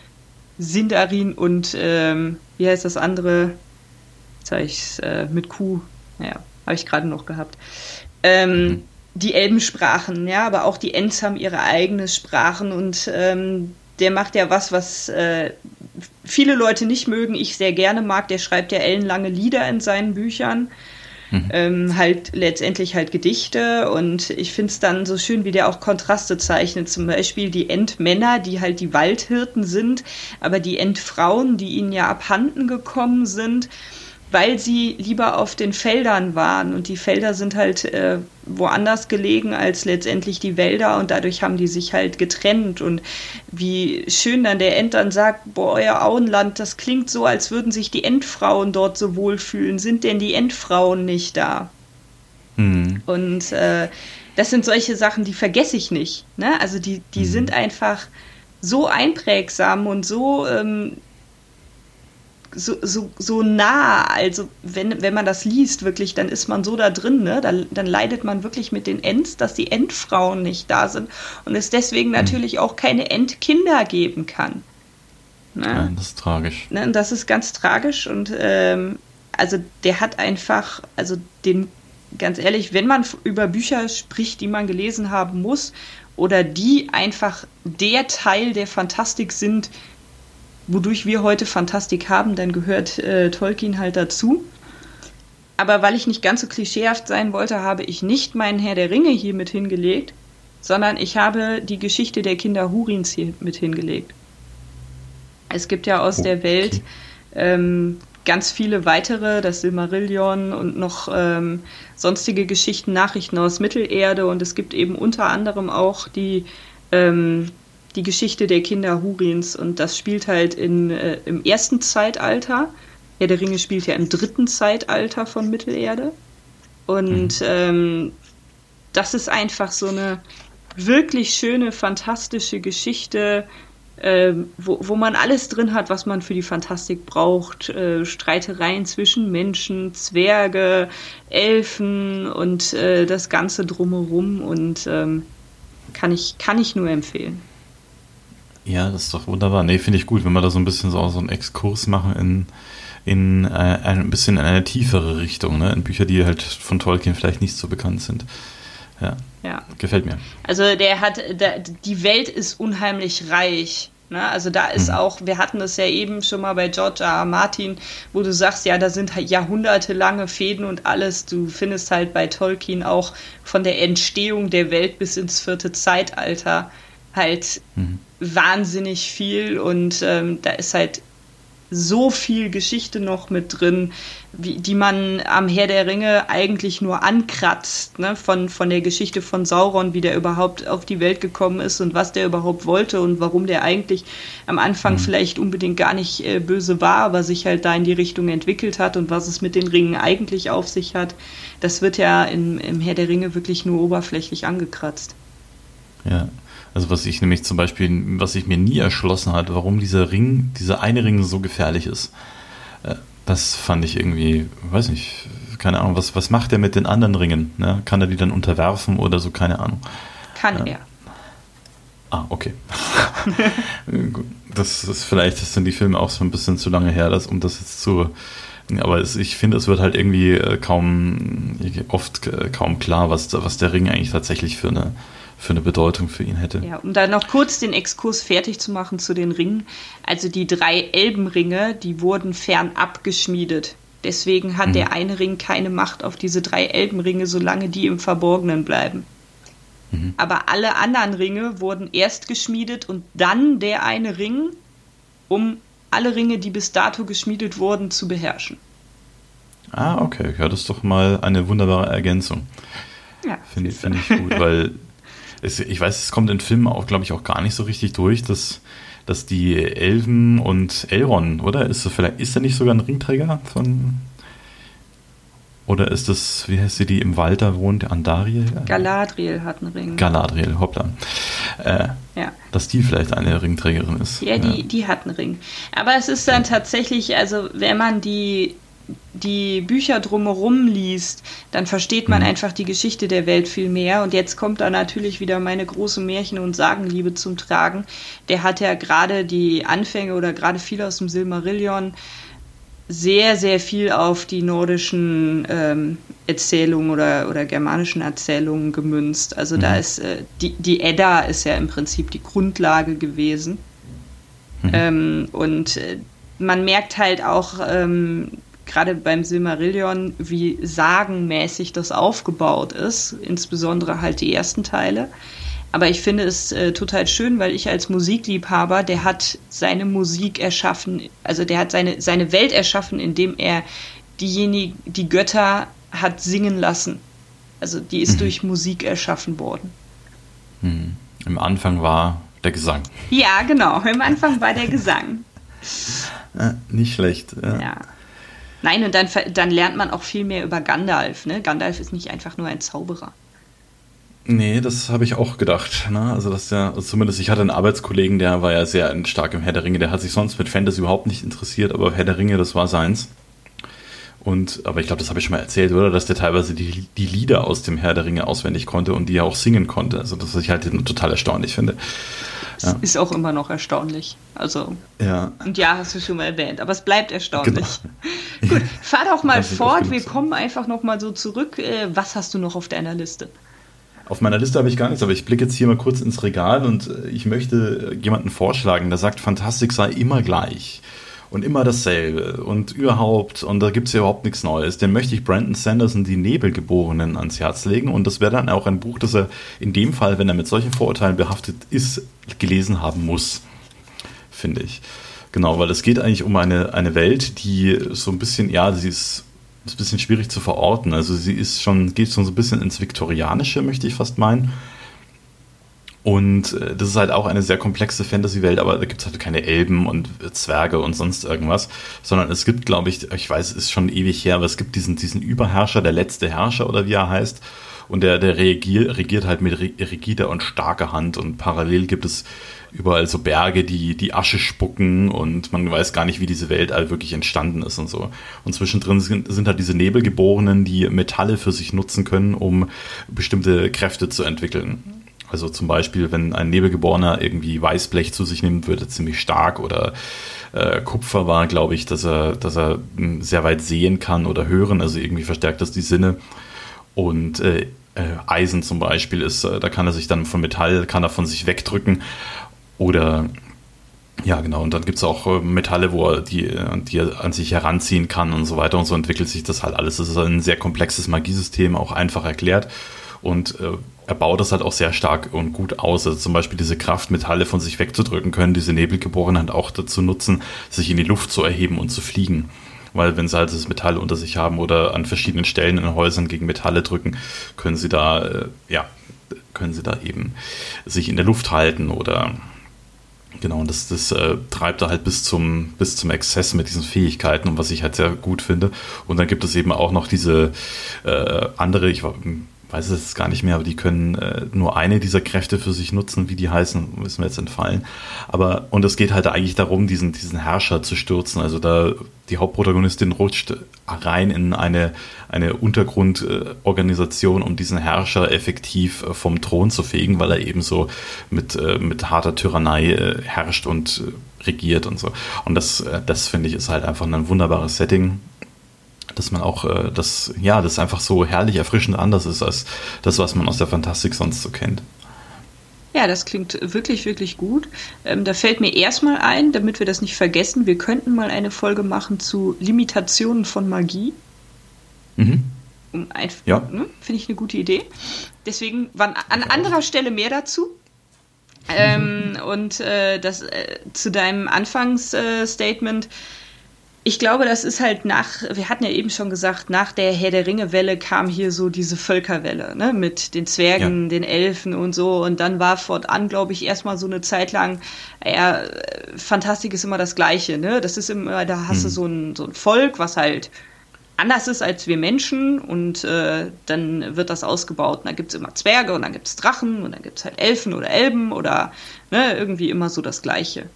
Sindarin und ähm, wie heißt das andere? Jetzt habe ich es äh, mit Q, naja, habe ich gerade noch gehabt. Ähm, mhm. Die Elbensprachen, ja, aber auch die Ents haben ihre eigenen Sprachen und ähm, der macht ja was, was äh, viele Leute nicht mögen, ich sehr gerne mag. Der schreibt ja ellenlange Lieder in seinen Büchern. Mhm. Ähm, halt letztendlich halt Gedichte und ich finde es dann so schön, wie der auch Kontraste zeichnet. Zum Beispiel die Endmänner, die halt die Waldhirten sind, aber die Endfrauen, die ihnen ja abhanden gekommen sind weil sie lieber auf den Feldern waren und die Felder sind halt äh, woanders gelegen als letztendlich die Wälder und dadurch haben die sich halt getrennt und wie schön dann der End dann sagt, boah, euer Auenland, das klingt so, als würden sich die Endfrauen dort so wohlfühlen. Sind denn die Endfrauen nicht da? Mhm. Und äh, das sind solche Sachen, die vergesse ich nicht. Ne? Also die, die mhm. sind einfach so einprägsam und so ähm, so, so, so nah, also wenn, wenn man das liest, wirklich, dann ist man so da drin, ne? dann, dann leidet man wirklich mit den Ents, dass die Endfrauen nicht da sind und es deswegen mhm. natürlich auch keine Endkinder geben kann. Ne? Ja, das ist tragisch. Ne? Das ist ganz tragisch und ähm, also der hat einfach, also den, ganz ehrlich, wenn man über Bücher spricht, die man gelesen haben muss oder die einfach der Teil der Fantastik sind, wodurch wir heute Fantastik haben, dann gehört äh, Tolkien halt dazu. Aber weil ich nicht ganz so klischeehaft sein wollte, habe ich nicht meinen Herr der Ringe hier mit hingelegt, sondern ich habe die Geschichte der Kinder Hurins hier mit hingelegt. Es gibt ja aus okay. der Welt ähm, ganz viele weitere, das Silmarillion und noch ähm, sonstige Geschichten, Nachrichten aus Mittelerde und es gibt eben unter anderem auch die, ähm, die Geschichte der Kinder Hurins und das spielt halt in, äh, im ersten Zeitalter. Ja, der Ringe spielt ja im dritten Zeitalter von Mittelerde und mhm. ähm, das ist einfach so eine wirklich schöne, fantastische Geschichte, äh, wo, wo man alles drin hat, was man für die Fantastik braucht. Äh, Streitereien zwischen Menschen, Zwerge, Elfen und äh, das Ganze drumherum und ähm, kann, ich, kann ich nur empfehlen. Ja, das ist doch wunderbar. Nee, finde ich gut, wenn wir da so ein bisschen so, so einen Exkurs machen in, in äh, ein bisschen in eine tiefere Richtung, ne? in Bücher, die halt von Tolkien vielleicht nicht so bekannt sind. Ja. ja. Gefällt mir. Also der hat, der, die Welt ist unheimlich reich. Ne? Also da ist mhm. auch, wir hatten das ja eben schon mal bei George R. R. Martin, wo du sagst, ja, da sind halt jahrhundertelange Fäden und alles. Du findest halt bei Tolkien auch von der Entstehung der Welt bis ins vierte Zeitalter halt mhm. wahnsinnig viel und ähm, da ist halt so viel Geschichte noch mit drin, wie, die man am Herr der Ringe eigentlich nur ankratzt, ne? von, von der Geschichte von Sauron, wie der überhaupt auf die Welt gekommen ist und was der überhaupt wollte und warum der eigentlich am Anfang mhm. vielleicht unbedingt gar nicht äh, böse war, aber sich halt da in die Richtung entwickelt hat und was es mit den Ringen eigentlich auf sich hat. Das wird ja im, im Herr der Ringe wirklich nur oberflächlich angekratzt. Ja, also was ich nämlich zum Beispiel, was ich mir nie erschlossen hat, warum dieser Ring, dieser eine Ring so gefährlich ist. Äh, das fand ich irgendwie, weiß nicht, keine Ahnung, was, was macht er mit den anderen Ringen? Ne? Kann er die dann unterwerfen oder so, keine Ahnung. Kann ja. er. Ah, okay. das ist vielleicht, das sind die Filme auch so ein bisschen zu lange her, dass, um das jetzt zu. Aber es, ich finde, es wird halt irgendwie äh, kaum, oft äh, kaum klar, was, was der Ring eigentlich tatsächlich für eine, für eine Bedeutung für ihn hätte. Ja, um da noch kurz den Exkurs fertig zu machen zu den Ringen. Also die drei Elbenringe, die wurden fernab geschmiedet. Deswegen hat mhm. der eine Ring keine Macht auf diese drei Elbenringe, solange die im Verborgenen bleiben. Mhm. Aber alle anderen Ringe wurden erst geschmiedet und dann der eine Ring, um alle Ringe, die bis dato geschmiedet wurden, zu beherrschen. Ah, okay. Ja, das ist doch mal eine wunderbare Ergänzung. Ja, Finde find ich gut, weil es, ich weiß, es kommt in Filmen auch, glaube ich, auch gar nicht so richtig durch, dass, dass die Elfen und Elrond, oder? Ist er vielleicht, ist er nicht sogar ein Ringträger von. Oder ist das, wie heißt sie, die im Wald da wohnt, Andariel? Galadriel hat einen Ring. Galadriel, hoppla. Äh, ja. Dass die vielleicht eine Ringträgerin ist. Ja, die, ja. die hat einen Ring. Aber es ist dann tatsächlich, also wenn man die die Bücher drumherum liest, dann versteht man mhm. einfach die Geschichte der Welt viel mehr. Und jetzt kommt da natürlich wieder meine große Märchen- und Sagenliebe zum Tragen. Der hat ja gerade die Anfänge oder gerade viel aus dem Silmarillion sehr, sehr viel auf die nordischen ähm, Erzählungen oder, oder germanischen Erzählungen gemünzt. Also mhm. da ist äh, die, die Edda ist ja im Prinzip die Grundlage gewesen. Mhm. Ähm, und äh, man merkt halt auch, ähm, gerade beim Silmarillion, wie sagenmäßig das aufgebaut ist, insbesondere halt die ersten Teile. Aber ich finde es äh, total schön, weil ich als Musikliebhaber, der hat seine Musik erschaffen, also der hat seine, seine Welt erschaffen, indem er diejenigen, die Götter hat singen lassen. Also die ist mhm. durch Musik erschaffen worden. Mhm. Im Anfang war der Gesang. Ja, genau. Im Anfang war der Gesang. Ja, nicht schlecht. Ja. ja. Nein, und dann, dann lernt man auch viel mehr über Gandalf. Ne? Gandalf ist nicht einfach nur ein Zauberer. Nee, das habe ich auch gedacht. Ne? Also, dass der, also zumindest ich hatte einen Arbeitskollegen, der war ja sehr stark im Herr der Ringe. Der hat sich sonst mit Fantasy überhaupt nicht interessiert, aber Herr der Ringe, das war seins. Und, aber ich glaube, das habe ich schon mal erzählt, oder? Dass der teilweise die, die Lieder aus dem Herr der Ringe auswendig konnte und die ja auch singen konnte. Also, das was ich halt total erstaunlich finde. Ja. Ist auch immer noch erstaunlich. Also, ja. Und ja, hast du schon mal erwähnt, aber es bleibt erstaunlich. Genau. Gut, fahr doch mal fort. Wir kommen einfach noch mal so zurück. Äh, was hast du noch auf deiner Liste? Auf meiner Liste habe ich gar nichts, aber ich blicke jetzt hier mal kurz ins Regal und äh, ich möchte jemanden vorschlagen, der sagt, Fantastik sei immer gleich und immer dasselbe und überhaupt und da gibt es ja überhaupt nichts Neues. Den möchte ich Brandon Sanderson, die Nebelgeborenen, ans Herz legen und das wäre dann auch ein Buch, das er in dem Fall, wenn er mit solchen Vorurteilen behaftet ist, gelesen haben muss, finde ich. Genau, weil es geht eigentlich um eine, eine Welt, die so ein bisschen, ja, sie ist, ist ein bisschen schwierig zu verorten. Also sie ist schon, geht schon so ein bisschen ins Viktorianische, möchte ich fast meinen. Und äh, das ist halt auch eine sehr komplexe Fantasy-Welt, aber da gibt es halt keine Elben und Zwerge und sonst irgendwas, sondern es gibt, glaube ich, ich weiß, es ist schon ewig her, aber es gibt diesen, diesen Überherrscher, der letzte Herrscher oder wie er heißt, und der, der regiert, regiert halt mit rigider und starker Hand und parallel gibt es überall so Berge, die die Asche spucken und man weiß gar nicht, wie diese Welt all wirklich entstanden ist und so. Und zwischendrin sind, sind halt diese Nebelgeborenen, die Metalle für sich nutzen können, um bestimmte Kräfte zu entwickeln. Also zum Beispiel, wenn ein Nebelgeborener irgendwie Weißblech zu sich nimmt, wird er ziemlich stark oder äh, Kupfer war, glaube ich, dass er, dass er hm, sehr weit sehen kann oder hören, also irgendwie verstärkt das die Sinne. Und äh, äh, Eisen zum Beispiel ist, äh, da kann er sich dann von Metall, kann er von sich wegdrücken. Oder ja, genau. Und dann gibt es auch äh, Metalle, wo er die, die er an sich heranziehen kann und so weiter. Und so entwickelt sich das halt alles. Das ist ein sehr komplexes Magiesystem, auch einfach erklärt. Und äh, er baut das halt auch sehr stark und gut aus. Also zum Beispiel diese Kraft, Metalle von sich wegzudrücken können, diese Nebelgeborenen auch dazu nutzen, sich in die Luft zu erheben und zu fliegen. Weil wenn sie halt das Metall unter sich haben oder an verschiedenen Stellen in Häusern gegen Metalle drücken, können sie da, äh, ja, können sie da eben sich in der Luft halten oder Genau, und das, das äh, treibt er halt bis zum, bis zum Exzess mit diesen Fähigkeiten und was ich halt sehr gut finde. Und dann gibt es eben auch noch diese äh, andere, ich weiß es gar nicht mehr, aber die können äh, nur eine dieser Kräfte für sich nutzen, wie die heißen, müssen wir jetzt entfallen. Aber, und es geht halt eigentlich darum, diesen, diesen Herrscher zu stürzen. Also da, die Hauptprotagonistin rutscht rein in eine, eine Untergrundorganisation, um diesen Herrscher effektiv äh, vom Thron zu fegen, weil er eben so mit, äh, mit harter Tyrannei äh, herrscht und äh, regiert und so. Und das, äh, das finde ich ist halt einfach ein wunderbares Setting dass man auch äh, das, ja, das einfach so herrlich erfrischend anders ist als das, was man aus der Fantastik sonst so kennt. Ja, das klingt wirklich, wirklich gut. Ähm, da fällt mir erstmal ein, damit wir das nicht vergessen, wir könnten mal eine Folge machen zu Limitationen von Magie. Mhm. Um ja. Ne, Finde ich eine gute Idee. Deswegen wann, an anderer Stelle mehr dazu. Ähm, und äh, das äh, zu deinem Anfangsstatement. Äh, ich glaube, das ist halt nach, wir hatten ja eben schon gesagt, nach der Herr der Ringe-Welle kam hier so diese Völkerwelle, ne, mit den Zwergen, ja. den Elfen und so. Und dann war fortan, glaube ich, erstmal so eine Zeit lang, ja, Fantastik ist immer das Gleiche, ne? Das ist immer, da hast hm. du so ein, so ein Volk, was halt anders ist als wir Menschen und äh, dann wird das ausgebaut. Und da gibt es immer Zwerge und dann gibt es Drachen und dann gibt es halt Elfen oder Elben oder ne, irgendwie immer so das Gleiche.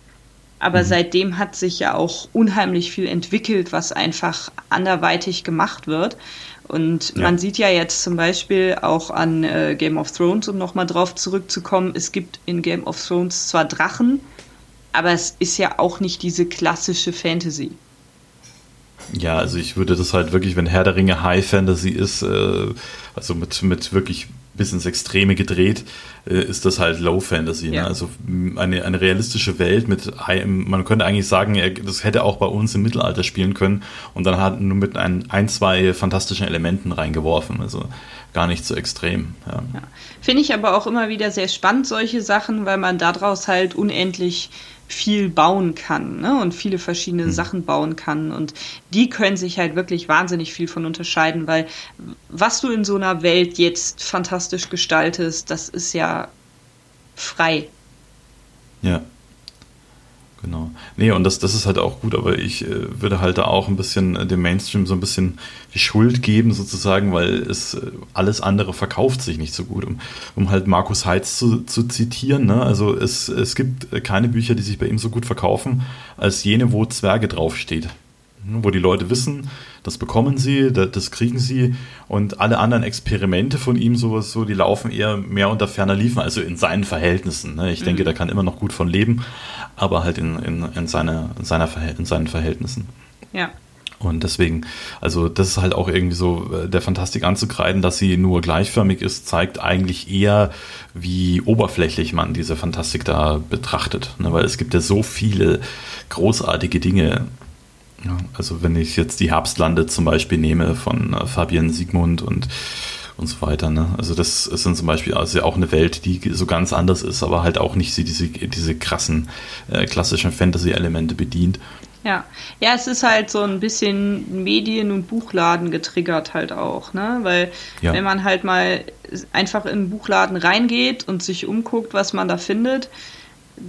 Aber mhm. seitdem hat sich ja auch unheimlich viel entwickelt, was einfach anderweitig gemacht wird. Und ja. man sieht ja jetzt zum Beispiel auch an äh, Game of Thrones, um nochmal drauf zurückzukommen, es gibt in Game of Thrones zwar Drachen, aber es ist ja auch nicht diese klassische Fantasy. Ja, also ich würde das halt wirklich, wenn Herr der Ringe High Fantasy ist, äh, also mit, mit wirklich bis ins Extreme gedreht, äh, ist das halt Low Fantasy. Ne? Ja. Ne? Also eine, eine realistische Welt mit, man könnte eigentlich sagen, das hätte auch bei uns im Mittelalter spielen können und dann hat nur mit ein, ein zwei fantastischen Elementen reingeworfen. Also gar nicht so extrem. Ja. Ja. Finde ich aber auch immer wieder sehr spannend, solche Sachen, weil man daraus halt unendlich viel bauen kann ne? und viele verschiedene mhm. Sachen bauen kann. Und die können sich halt wirklich wahnsinnig viel von unterscheiden, weil was du in so einer Welt jetzt fantastisch gestaltest, das ist ja frei. Ja. Genau. Nee, und das, das ist halt auch gut, aber ich äh, würde halt da auch ein bisschen äh, dem Mainstream so ein bisschen die Schuld geben, sozusagen, weil es äh, alles andere verkauft sich nicht so gut. Um, um halt Markus Heitz zu, zu zitieren, ne? also es, es gibt äh, keine Bücher, die sich bei ihm so gut verkaufen, als jene, wo Zwerge draufsteht. Wo die Leute wissen, das bekommen sie, das kriegen sie und alle anderen Experimente von ihm, sowas so, die laufen eher mehr unter ferner Liefen, also in seinen Verhältnissen. Ne? Ich mhm. denke, der kann immer noch gut von leben, aber halt in, in, in, seine, in, seiner in seinen Verhältnissen. Ja. Und deswegen, also das ist halt auch irgendwie so äh, der Fantastik anzukreiden, dass sie nur gleichförmig ist, zeigt eigentlich eher, wie oberflächlich man diese Fantastik da betrachtet. Ne? Weil es gibt ja so viele großartige Dinge. Ja, also wenn ich jetzt die Herbstlande zum Beispiel nehme von äh, Fabian Siegmund und und so weiter. Ne? Also das sind zum Beispiel also ja auch eine Welt, die so ganz anders ist, aber halt auch nicht diese, diese krassen äh, klassischen Fantasy-Elemente bedient. Ja. ja, es ist halt so ein bisschen Medien- und Buchladen getriggert halt auch, ne? Weil ja. wenn man halt mal einfach in einen Buchladen reingeht und sich umguckt, was man da findet,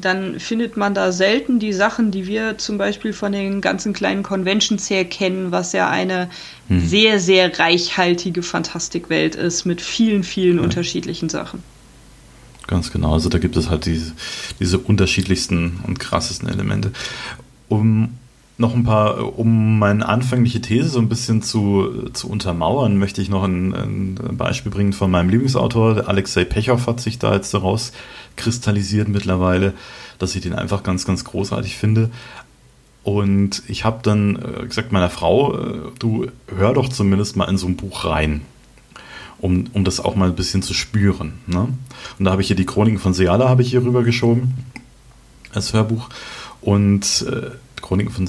dann findet man da selten die Sachen, die wir zum Beispiel von den ganzen kleinen Conventions her kennen, was ja eine hm. sehr, sehr reichhaltige Fantastikwelt ist mit vielen, vielen ja. unterschiedlichen Sachen. Ganz genau, also da gibt es halt diese, diese unterschiedlichsten und krassesten Elemente. Um noch ein paar, um meine anfängliche These so ein bisschen zu, zu untermauern, möchte ich noch ein, ein Beispiel bringen von meinem Lieblingsautor. Alexei Pechow hat sich da jetzt daraus kristallisiert mittlerweile, dass ich den einfach ganz, ganz großartig finde. Und ich habe dann äh, gesagt meiner Frau, äh, du hör doch zumindest mal in so ein Buch rein, um, um das auch mal ein bisschen zu spüren. Ne? Und da habe ich hier die Chroniken von Seala habe ich hier rüber geschoben als Hörbuch. Und äh, Chroniken von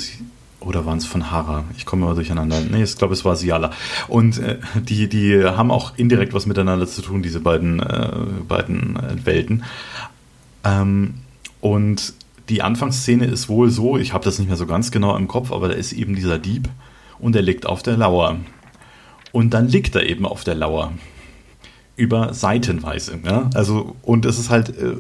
oder waren es von Hara? Ich komme immer durcheinander. Nee, ich glaube, es war Siala. Und äh, die, die haben auch indirekt was miteinander zu tun, diese beiden, äh, beiden äh, Welten. Ähm, und die Anfangsszene ist wohl so, ich habe das nicht mehr so ganz genau im Kopf, aber da ist eben dieser Dieb und er liegt auf der Lauer. Und dann liegt er eben auf der Lauer. Über Seitenweise. Ja? Also, und es ist halt äh,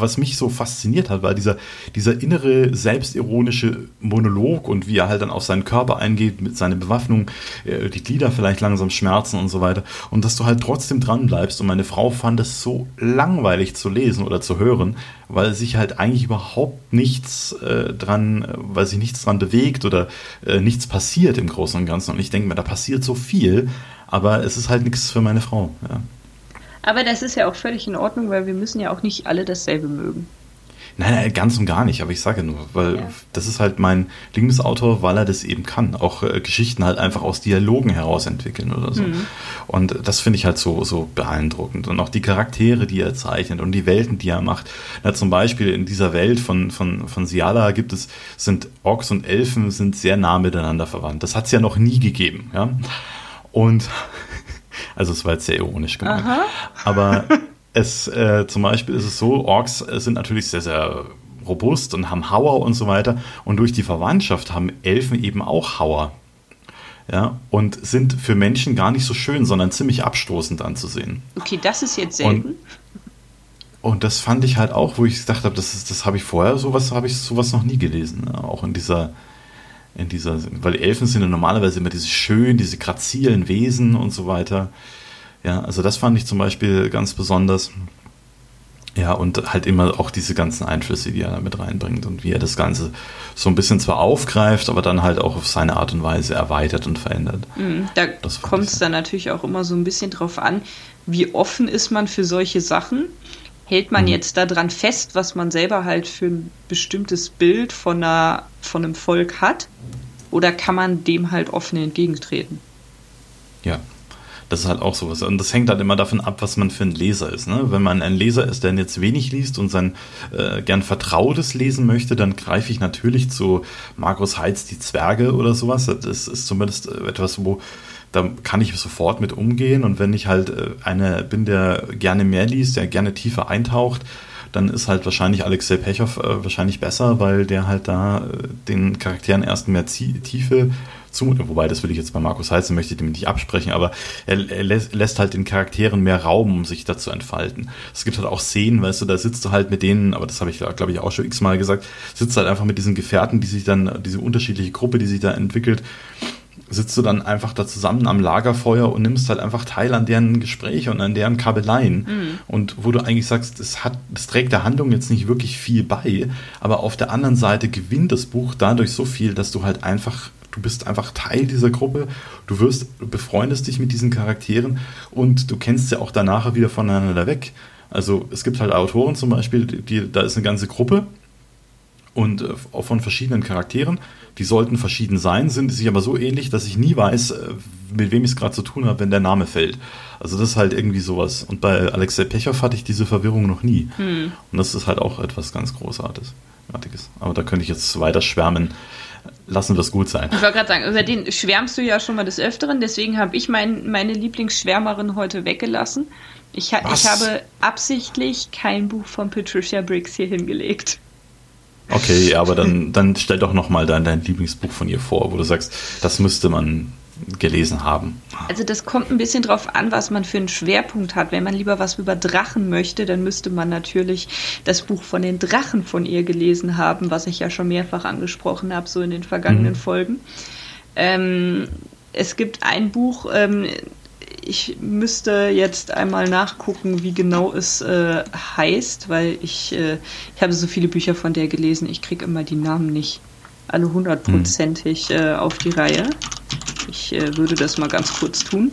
was mich so fasziniert hat, war dieser, dieser innere selbstironische Monolog und wie er halt dann auf seinen Körper eingeht mit seiner Bewaffnung, äh, die Glieder vielleicht langsam schmerzen und so weiter. Und dass du halt trotzdem dran bleibst. Und meine Frau fand es so langweilig zu lesen oder zu hören, weil sich halt eigentlich überhaupt nichts äh, dran, weil sich nichts dran bewegt oder äh, nichts passiert im Großen und Ganzen. Und ich denke mir, da passiert so viel, aber es ist halt nichts für meine Frau. Ja. Aber das ist ja auch völlig in Ordnung, weil wir müssen ja auch nicht alle dasselbe mögen. Nein, nein, ganz und gar nicht, aber ich sage nur, weil ja. das ist halt mein Lieblingsautor, weil er das eben kann. Auch äh, Geschichten halt einfach aus Dialogen heraus entwickeln oder so. Mhm. Und das finde ich halt so, so beeindruckend. Und auch die Charaktere, die er zeichnet und die Welten, die er macht. Na, zum Beispiel in dieser Welt von, von, von Siala gibt es, sind Orks und Elfen sind sehr nah miteinander verwandt. Das hat es ja noch nie gegeben, ja. Und also es war jetzt sehr ironisch gemeint. Aha. Aber es äh, zum Beispiel ist es so, Orks sind natürlich sehr, sehr robust und haben Hauer und so weiter. Und durch die Verwandtschaft haben Elfen eben auch Hauer. Ja, und sind für Menschen gar nicht so schön, sondern ziemlich abstoßend anzusehen. Okay, das ist jetzt selten. Und, und das fand ich halt auch, wo ich gedacht habe, das, das habe ich vorher, sowas habe ich sowas noch nie gelesen. Ja, auch in dieser, in dieser, weil Elfen sind ja normalerweise immer diese schönen, diese grazilen Wesen und so weiter. Ja, also das fand ich zum Beispiel ganz besonders. Ja, und halt immer auch diese ganzen Einflüsse, die er da mit reinbringt und wie er das Ganze so ein bisschen zwar aufgreift, aber dann halt auch auf seine Art und Weise erweitert und verändert. Mhm, da kommt es dann natürlich auch immer so ein bisschen drauf an, wie offen ist man für solche Sachen. Hält man mhm. jetzt daran fest, was man selber halt für ein bestimmtes Bild von, einer, von einem Volk hat? Oder kann man dem halt offen entgegentreten? Ja, das ist halt auch sowas. Und das hängt halt immer davon ab, was man für ein Leser ist. Ne? Wenn man ein Leser ist, der jetzt wenig liest und sein äh, gern Vertrautes lesen möchte, dann greife ich natürlich zu Markus Heitz, die Zwerge oder sowas. Das ist zumindest etwas, wo da kann ich sofort mit umgehen. Und wenn ich halt äh, einer bin, der gerne mehr liest, der gerne tiefer eintaucht, dann ist halt wahrscheinlich Alexei Pechow äh, wahrscheinlich besser, weil der halt da äh, den Charakteren erst mehr Tiefe zumuten. Wobei, das will ich jetzt bei Markus Heizen, möchte ich dem nicht absprechen, aber er, lässt, halt den Charakteren mehr Raum, um sich da zu entfalten. Es gibt halt auch Szenen, weißt du, da sitzt du halt mit denen, aber das habe ich, glaube ich, auch schon x-mal gesagt, sitzt halt einfach mit diesen Gefährten, die sich dann, diese unterschiedliche Gruppe, die sich da entwickelt, sitzt du dann einfach da zusammen am Lagerfeuer und nimmst halt einfach teil an deren Gespräche und an deren Kabeleien. Mhm. Und wo du eigentlich sagst, das, hat, das trägt der Handlung jetzt nicht wirklich viel bei, aber auf der anderen Seite gewinnt das Buch dadurch so viel, dass du halt einfach du bist einfach Teil dieser Gruppe, du wirst, du befreundest dich mit diesen Charakteren und du kennst sie auch danach wieder voneinander weg. Also es gibt halt Autoren zum Beispiel, die, da ist eine ganze Gruppe und äh, von verschiedenen Charakteren, die sollten verschieden sein, sind sich aber so ähnlich, dass ich nie weiß, äh, mit wem ich es gerade zu tun habe, wenn der Name fällt. Also das ist halt irgendwie sowas. Und bei Alexei Pechow hatte ich diese Verwirrung noch nie. Hm. Und das ist halt auch etwas ganz Großartiges. Aber da könnte ich jetzt weiter schwärmen. lassen wir es gut sein. Ich wollte gerade sagen, über den schwärmst du ja schon mal des Öfteren, deswegen habe ich mein, meine Lieblingsschwärmerin heute weggelassen. Ich, ha ich habe absichtlich kein Buch von Patricia Briggs hier hingelegt. Okay, aber dann, dann stell doch nochmal dein, dein Lieblingsbuch von ihr vor, wo du sagst, das müsste man gelesen haben. Also das kommt ein bisschen drauf an, was man für einen Schwerpunkt hat. Wenn man lieber was über Drachen möchte, dann müsste man natürlich das Buch von den Drachen von ihr gelesen haben, was ich ja schon mehrfach angesprochen habe, so in den vergangenen mhm. Folgen. Ähm, es gibt ein Buch, ähm, ich müsste jetzt einmal nachgucken, wie genau es äh, heißt, weil ich, äh, ich habe so viele Bücher von der gelesen, ich kriege immer die Namen nicht alle hundertprozentig hm. äh, auf die Reihe. Ich äh, würde das mal ganz kurz tun.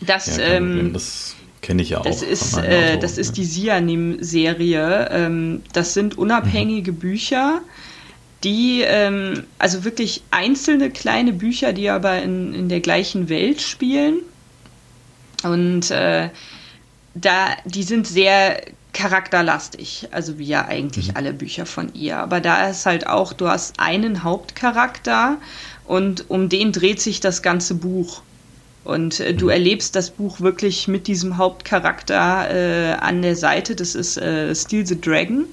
Das, ja, ähm, das kenne ich ja auch. Das ist, äh, das ist die Sianim-Serie. Ähm, das sind unabhängige mhm. Bücher, die, ähm, also wirklich einzelne kleine Bücher, die aber in, in der gleichen Welt spielen. Und äh, da, die sind sehr charakterlastig, also wie ja eigentlich mhm. alle Bücher von ihr. Aber da ist halt auch, du hast einen Hauptcharakter und um den dreht sich das ganze Buch. Und äh, du mhm. erlebst das Buch wirklich mit diesem Hauptcharakter äh, an der Seite. Das ist äh, Steal the Dragon,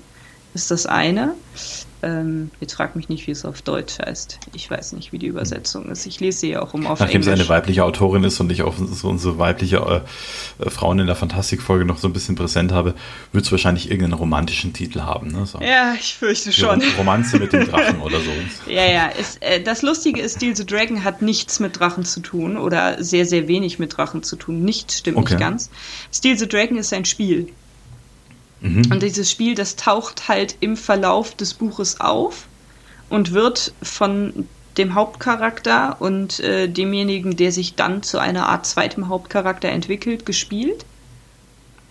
ist das eine. Ähm, jetzt frag mich nicht, wie es auf Deutsch heißt. Ich weiß nicht, wie die Übersetzung ist. Ich lese sie ja auch um auf Nachdem Englisch. sie eine weibliche Autorin ist und ich auch so unsere weibliche äh, Frauen in der Fantastikfolge noch so ein bisschen präsent habe, wird es wahrscheinlich irgendeinen romantischen Titel haben. Ne? So. Ja, ich fürchte Die schon. Romanze mit dem Drachen oder so. Ja, ja. Ist, äh, das Lustige ist, Steal the Dragon hat nichts mit Drachen zu tun oder sehr, sehr wenig mit Drachen zu tun. Nichts stimmt okay. nicht ganz. Steal the Dragon ist ein Spiel. Mhm. Und dieses Spiel, das taucht halt im Verlauf des Buches auf und wird von dem Hauptcharakter und äh, demjenigen, der sich dann zu einer Art zweitem Hauptcharakter entwickelt, gespielt.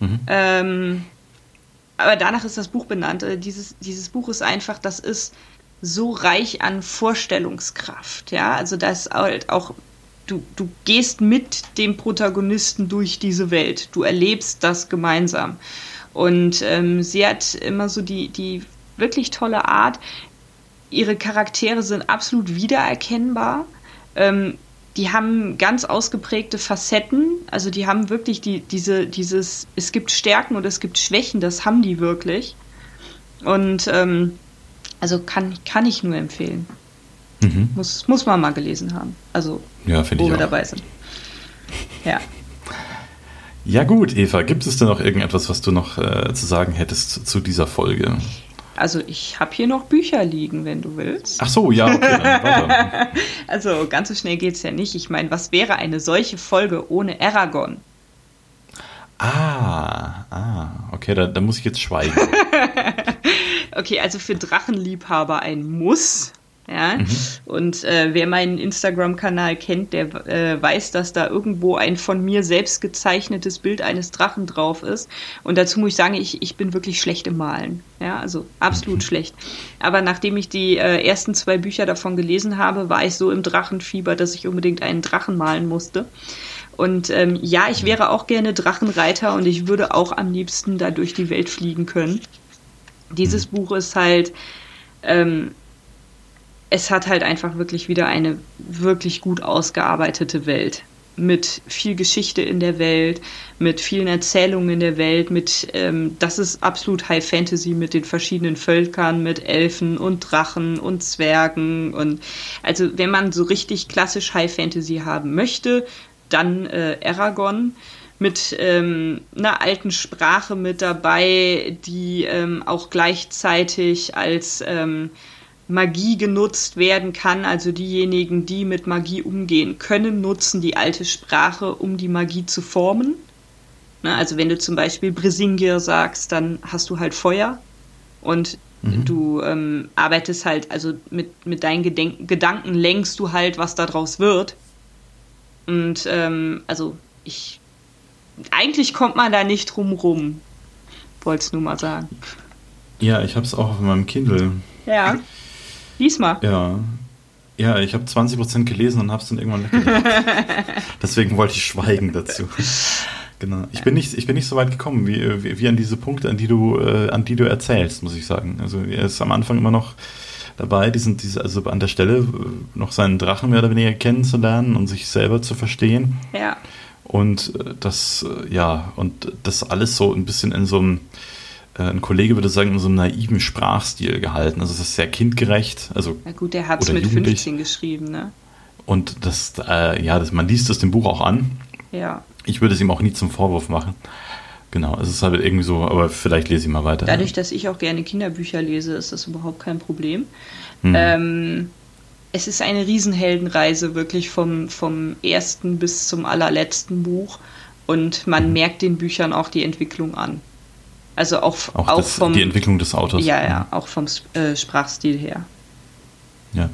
Mhm. Ähm, aber danach ist das Buch benannt. Äh, dieses, dieses Buch ist einfach, das ist so reich an Vorstellungskraft. Ja, also da ist halt auch, du, du gehst mit dem Protagonisten durch diese Welt. Du erlebst das gemeinsam. Und ähm, sie hat immer so die, die wirklich tolle Art. Ihre Charaktere sind absolut wiedererkennbar. Ähm, die haben ganz ausgeprägte Facetten. Also die haben wirklich die, diese, dieses, es gibt Stärken und es gibt Schwächen, das haben die wirklich. Und ähm, also kann, kann ich nur empfehlen. Mhm. Muss, muss man mal gelesen haben. Also ja, wo wir auch. dabei sind. Ja. Ja gut, Eva, gibt es denn noch irgendetwas, was du noch äh, zu sagen hättest zu dieser Folge? Also ich habe hier noch Bücher liegen, wenn du willst. Ach so, ja, okay. Also ganz so schnell geht es ja nicht. Ich meine, was wäre eine solche Folge ohne Aragon? Ah, ah, okay, da, da muss ich jetzt schweigen. okay, also für Drachenliebhaber ein Muss. Ja? Mhm. Und äh, wer meinen Instagram-Kanal kennt, der äh, weiß, dass da irgendwo ein von mir selbst gezeichnetes Bild eines Drachen drauf ist. Und dazu muss ich sagen, ich, ich bin wirklich schlecht im Malen. Ja, also absolut mhm. schlecht. Aber nachdem ich die äh, ersten zwei Bücher davon gelesen habe, war ich so im Drachenfieber, dass ich unbedingt einen Drachen malen musste. Und ähm, ja, ich wäre auch gerne Drachenreiter und ich würde auch am liebsten da durch die Welt fliegen können. Dieses mhm. Buch ist halt. Ähm, es hat halt einfach wirklich wieder eine wirklich gut ausgearbeitete Welt. Mit viel Geschichte in der Welt, mit vielen Erzählungen in der Welt, mit, ähm, das ist absolut High Fantasy mit den verschiedenen Völkern, mit Elfen und Drachen und Zwergen und, also wenn man so richtig klassisch High Fantasy haben möchte, dann äh, Aragon mit ähm, einer alten Sprache mit dabei, die ähm, auch gleichzeitig als ähm, Magie genutzt werden kann. Also diejenigen, die mit Magie umgehen können, nutzen die alte Sprache, um die Magie zu formen. Ne, also wenn du zum Beispiel Brisingir sagst, dann hast du halt Feuer und mhm. du ähm, arbeitest halt, also mit, mit deinen Gedenk Gedanken lenkst du halt, was daraus wird. Und ähm, also ich, eigentlich kommt man da nicht drum rum, wollte es nur mal sagen. Ja, ich habe es auch auf meinem Kindle. Ja. Diesmal. Ja. Ja, ich habe 20% gelesen und habe es dann irgendwann weggelassen. Deswegen wollte ich schweigen dazu. Genau. Ich bin nicht, ich bin nicht so weit gekommen, wie, wie, wie an diese Punkte, an die du, äh, an die du erzählst, muss ich sagen. Also er ist am Anfang immer noch dabei, diesen, diese, also an der Stelle äh, noch seinen Drachen mehr oder weniger kennenzulernen und sich selber zu verstehen. Ja. Und äh, das, äh, ja, und das alles so ein bisschen in so einem, ein Kollege würde sagen, in so einem naiven Sprachstil gehalten. Also es ist sehr kindgerecht. Also, Na gut, der hat es mit 15 geschrieben, ne? Und das, äh, ja, das, man liest es dem Buch auch an. Ja. Ich würde es ihm auch nie zum Vorwurf machen. Genau, es ist halt irgendwie so, aber vielleicht lese ich mal weiter. Dadurch, dass ich auch gerne Kinderbücher lese, ist das überhaupt kein Problem. Mhm. Ähm, es ist eine Riesenheldenreise, wirklich vom, vom ersten bis zum allerletzten Buch. Und man mhm. merkt den Büchern auch die Entwicklung an. Also auch, auch, auch das, vom. Die Entwicklung des Autors. Ja, ja, mhm. auch vom äh, Sprachstil her. Ja.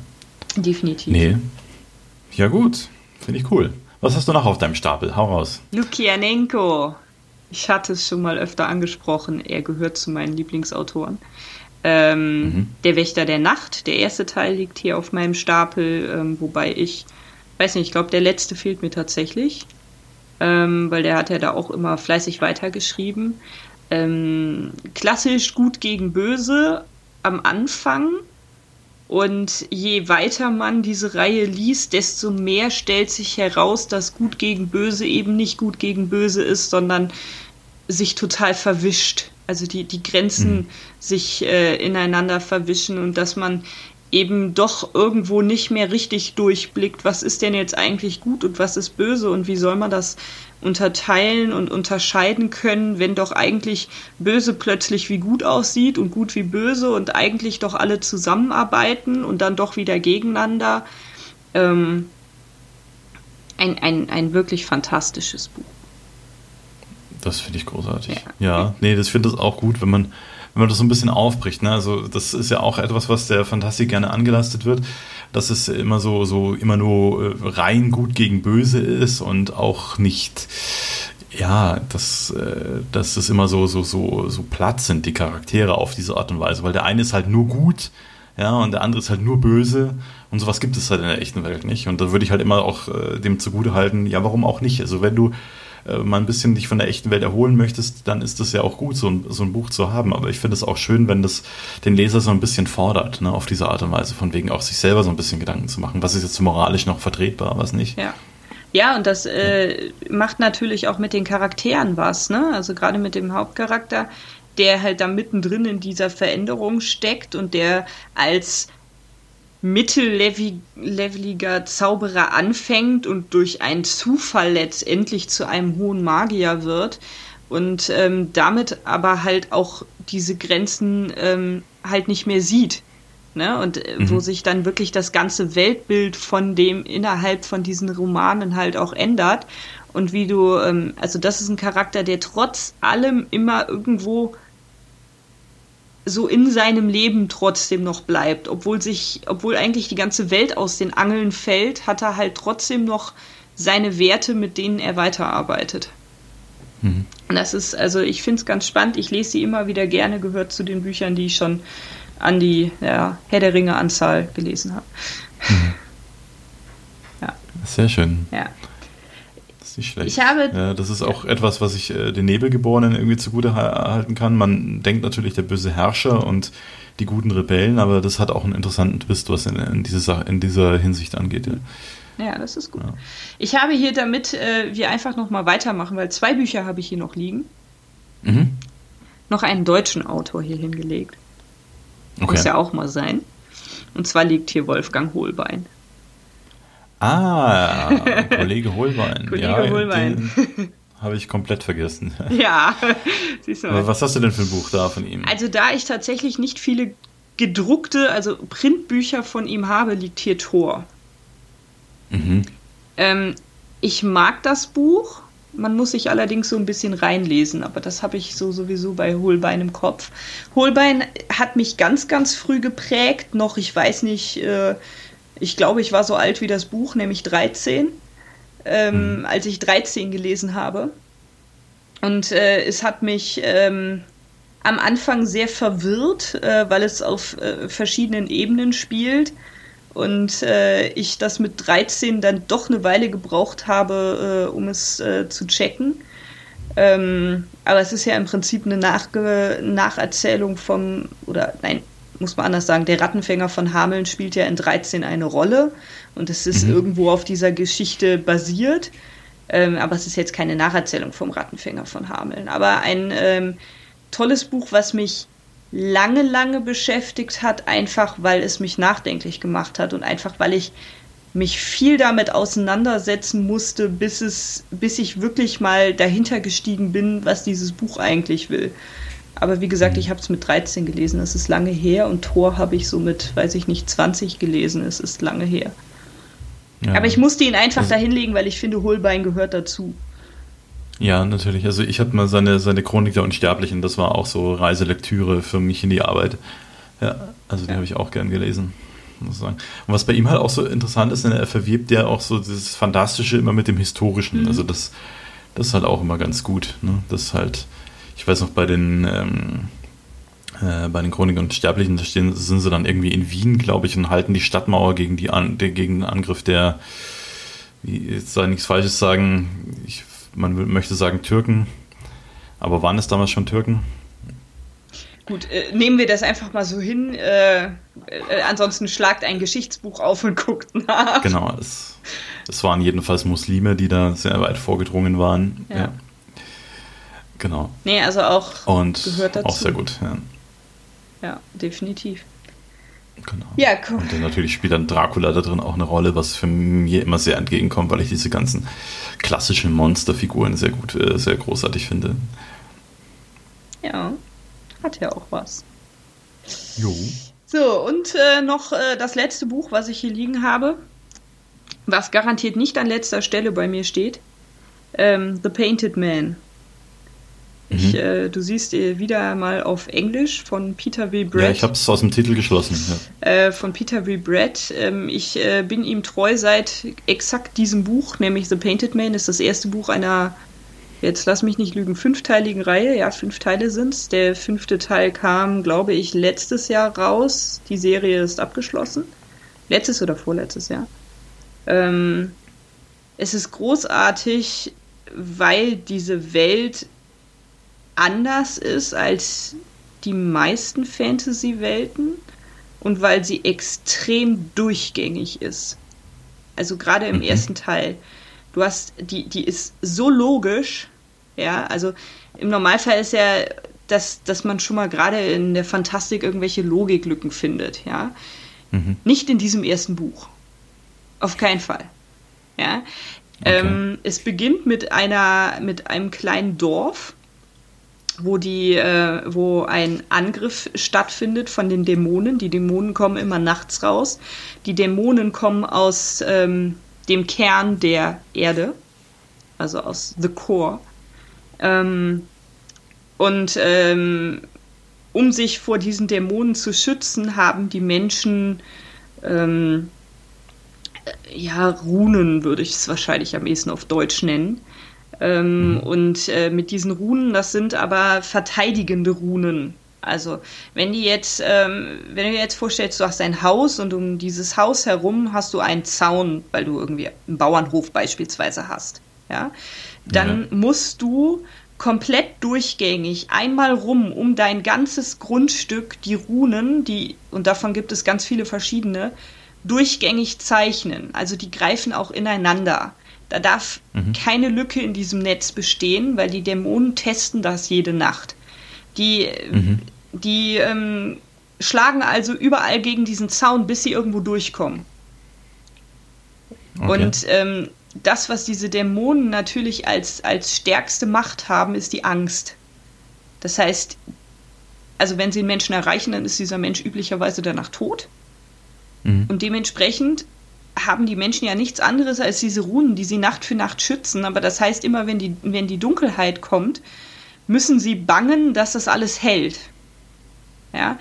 Definitiv. Nee. Ja, gut. Finde ich cool. Was hast du noch auf deinem Stapel? Hau raus. Lukianenko. Ich hatte es schon mal öfter angesprochen, er gehört zu meinen Lieblingsautoren. Ähm, mhm. Der Wächter der Nacht, der erste Teil liegt hier auf meinem Stapel, ähm, wobei ich, weiß nicht, ich glaube, der letzte fehlt mir tatsächlich, ähm, weil der hat ja da auch immer fleißig weitergeschrieben. Ähm, klassisch gut gegen böse am Anfang, und je weiter man diese Reihe liest, desto mehr stellt sich heraus, dass Gut gegen Böse eben nicht Gut gegen Böse ist, sondern sich total verwischt. Also die, die Grenzen mhm. sich äh, ineinander verwischen und dass man eben doch irgendwo nicht mehr richtig durchblickt, was ist denn jetzt eigentlich gut und was ist böse und wie soll man das unterteilen und unterscheiden können, wenn doch eigentlich böse plötzlich wie gut aussieht und gut wie böse und eigentlich doch alle zusammenarbeiten und dann doch wieder gegeneinander. Ähm, ein, ein, ein wirklich fantastisches Buch. Das finde ich großartig. Ja, ja nee, das finde ich auch gut, wenn man wenn man das so ein bisschen aufbricht. Ne? Also das ist ja auch etwas, was der Fantastik gerne angelastet wird, dass es immer so, so immer nur äh, rein gut gegen böse ist und auch nicht ja, dass, äh, dass es immer so, so, so, so platt sind, die Charaktere auf diese Art und Weise, weil der eine ist halt nur gut, ja, und der andere ist halt nur böse und sowas gibt es halt in der echten Welt nicht. Und da würde ich halt immer auch äh, dem zugute halten, ja, warum auch nicht? Also wenn du äh, mal ein bisschen dich von der echten Welt erholen möchtest, dann ist das ja auch gut, so ein, so ein Buch zu haben. Aber ich finde es auch schön, wenn das den Leser so ein bisschen fordert, ne, auf diese Art und Weise, von wegen auch sich selber so ein bisschen Gedanken zu machen. Was ist jetzt moralisch noch vertretbar, was nicht? Ja. Ja, und das äh, macht natürlich auch mit den Charakteren was, ne? Also gerade mit dem Hauptcharakter, der halt da mittendrin in dieser Veränderung steckt und der als mittelleveliger Zauberer anfängt und durch einen Zufall letztendlich zu einem hohen Magier wird und ähm, damit aber halt auch diese Grenzen ähm, halt nicht mehr sieht. Ne? Und äh, mhm. wo sich dann wirklich das ganze Weltbild von dem innerhalb von diesen Romanen halt auch ändert. Und wie du, ähm, also das ist ein Charakter, der trotz allem immer irgendwo so in seinem Leben trotzdem noch bleibt, obwohl sich, obwohl eigentlich die ganze Welt aus den Angeln fällt, hat er halt trotzdem noch seine Werte, mit denen er weiterarbeitet. Mhm. Und das ist, also ich finde es ganz spannend. Ich lese sie immer wieder gerne, gehört zu den Büchern, die ich schon an die ja, Herr der Ringe Anzahl gelesen habe. Mhm. Ja. Sehr schön. Ja nicht schlecht. Ich habe. Ja, das ist auch etwas, was ich äh, den Nebelgeborenen irgendwie zugute halten kann. Man denkt natürlich der böse Herrscher und die guten Rebellen, aber das hat auch einen interessanten Twist, was in, in, diese, in dieser Hinsicht angeht. Ja. Ja, das ist gut. Ja. Ich habe hier, damit äh, wir einfach nochmal weitermachen, weil zwei Bücher habe ich hier noch liegen, mhm. noch einen deutschen Autor hier hingelegt. Okay. Muss ja auch mal sein. Und zwar liegt hier Wolfgang Hohlbein. Ah, Kollege Holbein. Kollege ja, Holbein. Habe ich komplett vergessen. Ja, siehst du mal. Was hast du denn für ein Buch da von ihm? Also, da ich tatsächlich nicht viele gedruckte, also Printbücher von ihm habe, liegt hier Tor. Mhm. Ähm, ich mag das Buch. Man muss sich allerdings so ein bisschen reinlesen, aber das habe ich so sowieso bei Holbein im Kopf. Holbein hat mich ganz, ganz früh geprägt, noch, ich weiß nicht, äh, ich glaube, ich war so alt wie das Buch, nämlich 13, ähm, mhm. als ich 13 gelesen habe. Und äh, es hat mich ähm, am Anfang sehr verwirrt, äh, weil es auf äh, verschiedenen Ebenen spielt. Und äh, ich das mit 13 dann doch eine Weile gebraucht habe, äh, um es äh, zu checken. Ähm, aber es ist ja im Prinzip eine Nachge Nacherzählung vom, oder nein, muss man anders sagen, der Rattenfänger von Hameln spielt ja in 13 eine Rolle und es ist mhm. irgendwo auf dieser Geschichte basiert. Ähm, aber es ist jetzt keine Nacherzählung vom Rattenfänger von Hameln. Aber ein ähm, tolles Buch, was mich lange, lange beschäftigt hat, einfach weil es mich nachdenklich gemacht hat und einfach weil ich mich viel damit auseinandersetzen musste, bis es, bis ich wirklich mal dahinter gestiegen bin, was dieses Buch eigentlich will. Aber wie gesagt, ich habe es mit 13 gelesen, es ist lange her und Tor habe ich so mit, weiß ich nicht, 20 gelesen, es ist lange her. Ja. Aber ich musste ihn einfach also, dahinlegen, weil ich finde, Holbein gehört dazu. Ja, natürlich. Also ich hatte mal seine, seine Chronik der Unsterblichen, das war auch so Reiselektüre für mich in die Arbeit. Ja, also den ja. habe ich auch gern gelesen. Muss sagen. Und was bei ihm halt auch so interessant ist, ne, er verwirbt ja auch so dieses Fantastische immer mit dem Historischen. Mhm. Also das, das ist halt auch immer ganz gut. Ne? Das ist halt, ich weiß noch, bei den, ähm, äh, bei den Chronikern und Sterblichen, da stehen, sind sie dann irgendwie in Wien, glaube ich, und halten die Stadtmauer gegen, die An gegen den Angriff der, wie, jetzt soll ich nichts Falsches sagen, ich man möchte sagen Türken, aber waren es damals schon Türken? Gut, äh, nehmen wir das einfach mal so hin. Äh, äh, ansonsten schlagt ein Geschichtsbuch auf und guckt nach. Genau, es, es waren jedenfalls Muslime, die da sehr weit vorgedrungen waren. Ja. ja. Genau. Nee, also auch und gehört dazu. Auch sehr gut, ja. Ja, definitiv. Genau. Ja, cool. Und dann natürlich spielt dann Dracula da drin auch eine Rolle, was für mir immer sehr entgegenkommt, weil ich diese ganzen klassischen Monsterfiguren sehr gut, äh, sehr großartig finde. Ja, hat ja auch was. Jo. So, und äh, noch äh, das letzte Buch, was ich hier liegen habe, was garantiert nicht an letzter Stelle bei mir steht. Ähm, The Painted Man ich, mhm. äh, du siehst äh, wieder mal auf Englisch von Peter W. Brett. Ja, ich habe es aus dem Titel geschlossen. Ja. Äh, von Peter W. Brett. Ähm, ich äh, bin ihm treu seit exakt diesem Buch, nämlich The Painted Man, ist das erste Buch einer, jetzt lass mich nicht lügen, fünfteiligen Reihe. Ja, fünf Teile sind es. Der fünfte Teil kam, glaube ich, letztes Jahr raus. Die Serie ist abgeschlossen. Letztes oder vorletztes Jahr. Ähm, es ist großartig, weil diese Welt anders ist als die meisten Fantasy-Welten und weil sie extrem durchgängig ist. Also gerade im mhm. ersten Teil. Du hast, die, die ist so logisch, ja, also im Normalfall ist ja, dass, dass man schon mal gerade in der Fantastik irgendwelche Logiklücken findet, ja. Mhm. Nicht in diesem ersten Buch. Auf keinen Fall. Ja. Okay. Ähm, es beginnt mit einer, mit einem kleinen Dorf, wo die, äh, wo ein Angriff stattfindet von den Dämonen. Die Dämonen kommen immer nachts raus. Die Dämonen kommen aus ähm, dem Kern der Erde, also aus The Core. Ähm, und ähm, um sich vor diesen Dämonen zu schützen, haben die Menschen ähm, ja Runen, würde ich es wahrscheinlich am ehesten auf Deutsch nennen ähm, mhm. Und äh, mit diesen Runen, das sind aber verteidigende Runen. Also, wenn die jetzt, ähm, wenn du dir jetzt vorstellst, du hast ein Haus und um dieses Haus herum hast du einen Zaun, weil du irgendwie einen Bauernhof beispielsweise hast, ja, dann ja. musst du komplett durchgängig einmal rum um dein ganzes Grundstück die Runen, die, und davon gibt es ganz viele verschiedene, durchgängig zeichnen. Also die greifen auch ineinander. Da darf mhm. keine Lücke in diesem Netz bestehen, weil die Dämonen testen das jede Nacht. Die, mhm. die ähm, schlagen also überall gegen diesen Zaun, bis sie irgendwo durchkommen. Okay. Und ähm, das, was diese Dämonen natürlich als, als stärkste Macht haben, ist die Angst. Das heißt, also wenn sie einen Menschen erreichen, dann ist dieser Mensch üblicherweise danach tot. Mhm. Und dementsprechend haben die Menschen ja nichts anderes als diese Runen, die sie Nacht für Nacht schützen. Aber das heißt, immer wenn die, wenn die Dunkelheit kommt, müssen sie bangen, dass das alles hält. Ja.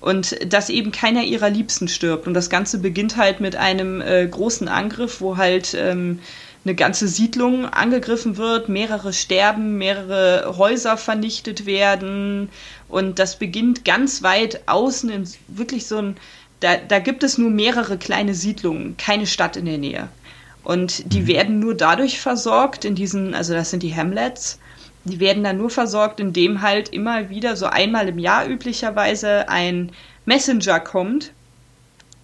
Und dass eben keiner ihrer Liebsten stirbt. Und das Ganze beginnt halt mit einem äh, großen Angriff, wo halt ähm, eine ganze Siedlung angegriffen wird, mehrere sterben, mehrere Häuser vernichtet werden. Und das beginnt ganz weit außen in wirklich so ein da, da gibt es nur mehrere kleine Siedlungen, keine Stadt in der Nähe. Und die mhm. werden nur dadurch versorgt, in diesen, also das sind die Hamlets, die werden dann nur versorgt, indem halt immer wieder so einmal im Jahr üblicherweise ein Messenger kommt,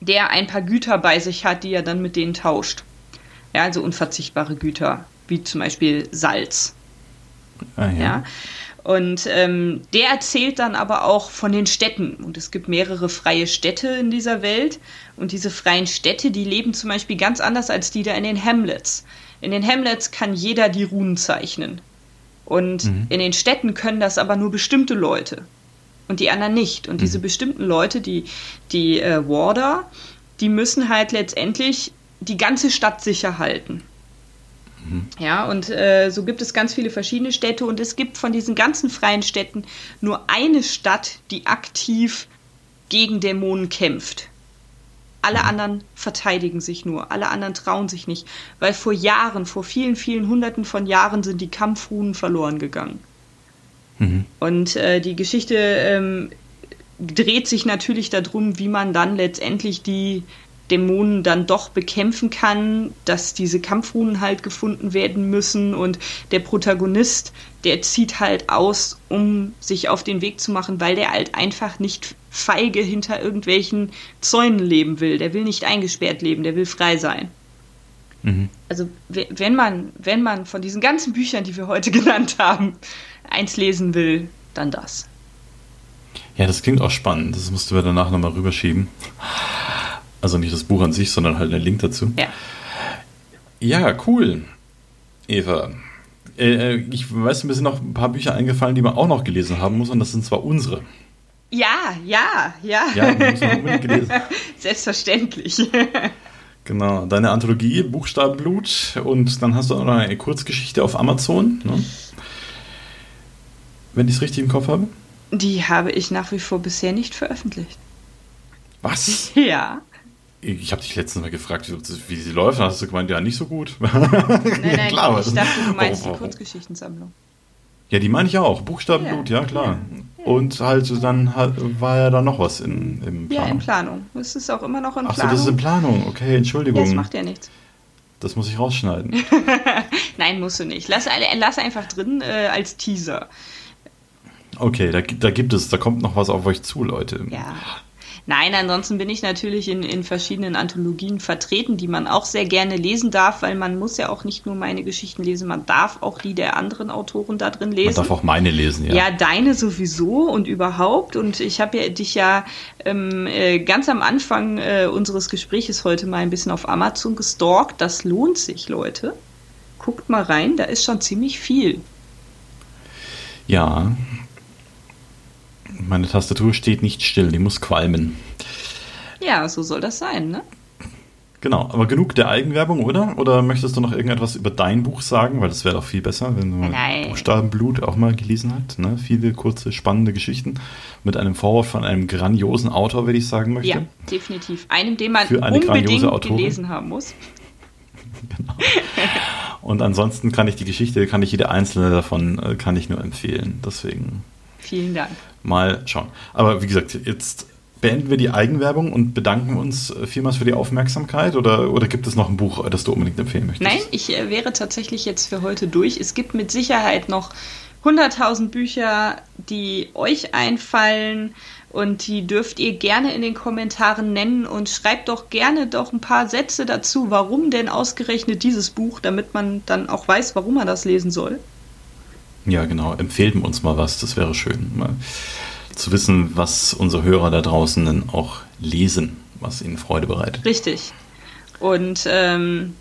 der ein paar Güter bei sich hat, die er dann mit denen tauscht. Ja, also unverzichtbare Güter, wie zum Beispiel Salz. Ah, ja. ja. Und ähm, der erzählt dann aber auch von den Städten. Und es gibt mehrere freie Städte in dieser Welt. Und diese freien Städte, die leben zum Beispiel ganz anders als die da in den Hamlets. In den Hamlets kann jeder die Runen zeichnen. Und mhm. in den Städten können das aber nur bestimmte Leute. Und die anderen nicht. Und mhm. diese bestimmten Leute, die, die äh, Warder, die müssen halt letztendlich die ganze Stadt sicher halten. Ja, und äh, so gibt es ganz viele verschiedene Städte und es gibt von diesen ganzen freien Städten nur eine Stadt, die aktiv gegen Dämonen kämpft. Alle anderen verteidigen sich nur, alle anderen trauen sich nicht, weil vor Jahren, vor vielen, vielen Hunderten von Jahren sind die Kampfrunen verloren gegangen. Mhm. Und äh, die Geschichte ähm, dreht sich natürlich darum, wie man dann letztendlich die Dämonen dann doch bekämpfen kann, dass diese Kampfrunen halt gefunden werden müssen und der Protagonist, der zieht halt aus, um sich auf den Weg zu machen, weil der halt einfach nicht feige hinter irgendwelchen Zäunen leben will. Der will nicht eingesperrt leben, der will frei sein. Mhm. Also wenn man, wenn man von diesen ganzen Büchern, die wir heute genannt haben, eins lesen will, dann das. Ja, das klingt auch spannend. Das musst du mir danach nochmal rüberschieben. Also nicht das Buch an sich, sondern halt einen Link dazu. Ja. Ja, cool. Eva. Äh, äh ich weiß, mir sind noch ein paar Bücher eingefallen, die man auch noch gelesen haben muss, und das sind zwar unsere. Ja, ja, ja. Ja, die muss man unbedingt gelesen. Selbstverständlich. Genau, deine Anthologie Buchstabenblut und dann hast du auch noch eine Kurzgeschichte auf Amazon, ne? wenn ich es richtig im Kopf habe. Die habe ich nach wie vor bisher nicht veröffentlicht. Was? Ja. Ich habe dich letztens mal gefragt, wie, sie läuft. Dann hast du gemeint, ja, nicht so gut. Nein, nein, klar, ich dachte, du meinst oh, die Kurzgeschichtensammlung. Ja, die meine ich auch. Buchstabenblut, ja, ja klar. Ja. Und halt, dann war ja da noch was in, im Planung. Ja, in Planung. Es ist auch immer noch in Planung. Achso, das ist in Planung. Okay, Entschuldigung. das macht ja nichts. Das muss ich rausschneiden. Nein, musst du nicht. Lass, lass einfach drin äh, als Teaser. Okay, da, da gibt es, da kommt noch was auf euch zu, Leute. Ja. Nein, ansonsten bin ich natürlich in, in verschiedenen Anthologien vertreten, die man auch sehr gerne lesen darf, weil man muss ja auch nicht nur meine Geschichten lesen, man darf auch die der anderen Autoren da drin lesen. Man darf auch meine lesen, ja. Ja, deine sowieso und überhaupt. Und ich habe ja, dich ja ähm, äh, ganz am Anfang äh, unseres Gespräches heute mal ein bisschen auf Amazon gestalkt. Das lohnt sich, Leute. Guckt mal rein, da ist schon ziemlich viel. Ja, meine Tastatur steht nicht still, die muss qualmen. Ja, so soll das sein, ne? Genau, aber genug der Eigenwerbung, oder? Oder möchtest du noch irgendetwas über dein Buch sagen? Weil das wäre doch viel besser, wenn du Nein. Buchstabenblut auch mal gelesen hast. Ne? Viele kurze, spannende Geschichten mit einem Vorwort von einem grandiosen Autor, würde ich sagen möchte. Ja, definitiv. Einem, den man unbedingt gelesen haben muss. genau. Und ansonsten kann ich die Geschichte, kann ich jede einzelne davon, äh, kann ich nur empfehlen. Deswegen. Vielen Dank. Mal schauen. Aber wie gesagt, jetzt beenden wir die Eigenwerbung und bedanken uns vielmals für die Aufmerksamkeit oder, oder gibt es noch ein Buch, das du unbedingt empfehlen möchtest? Nein, ich äh, wäre tatsächlich jetzt für heute durch. Es gibt mit Sicherheit noch 100.000 Bücher, die euch einfallen und die dürft ihr gerne in den Kommentaren nennen und schreibt doch gerne doch ein paar Sätze dazu, warum denn ausgerechnet dieses Buch, damit man dann auch weiß, warum man das lesen soll. Ja, genau. Empfehlt uns mal was, das wäre schön. Mal zu wissen, was unsere Hörer da draußen denn auch lesen, was ihnen Freude bereitet. Richtig. Und ähm,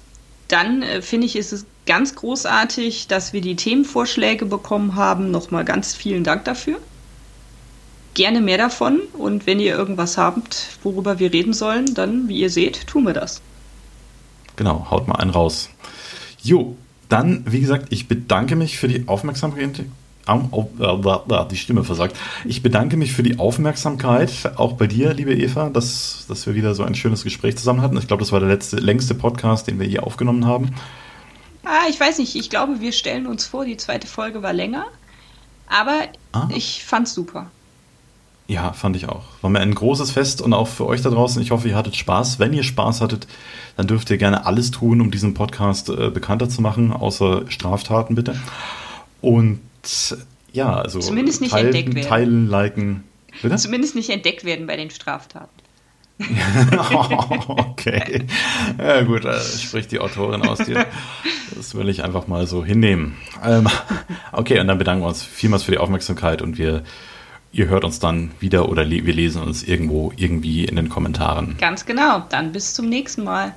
dann äh, finde ich, ist es ganz großartig, dass wir die Themenvorschläge bekommen haben. Nochmal ganz vielen Dank dafür. Gerne mehr davon. Und wenn ihr irgendwas habt, worüber wir reden sollen, dann, wie ihr seht, tun wir das. Genau, haut mal einen raus. Jo, dann, wie gesagt, ich bedanke mich für die Aufmerksamkeit. Die Stimme versagt. Ich bedanke mich für die Aufmerksamkeit, auch bei dir, liebe Eva, dass, dass wir wieder so ein schönes Gespräch zusammen hatten. Ich glaube, das war der letzte, längste Podcast, den wir hier aufgenommen haben. Ah, ich weiß nicht. Ich glaube, wir stellen uns vor, die zweite Folge war länger. Aber ah. ich fand's super. Ja, fand ich auch. War mir ein großes Fest und auch für euch da draußen. Ich hoffe, ihr hattet Spaß. Wenn ihr Spaß hattet, dann dürft ihr gerne alles tun, um diesen Podcast äh, bekannter zu machen, außer Straftaten bitte. Und ja, also Zumindest nicht teilen, teilen, liken. Bitte? Zumindest nicht entdeckt werden bei den Straftaten. okay. Ja, gut, da spricht die Autorin aus dir. Das will ich einfach mal so hinnehmen. Ähm, okay, und dann bedanken wir uns vielmals für die Aufmerksamkeit und wir, ihr hört uns dann wieder oder wir lesen uns irgendwo irgendwie in den Kommentaren. Ganz genau. Dann bis zum nächsten Mal.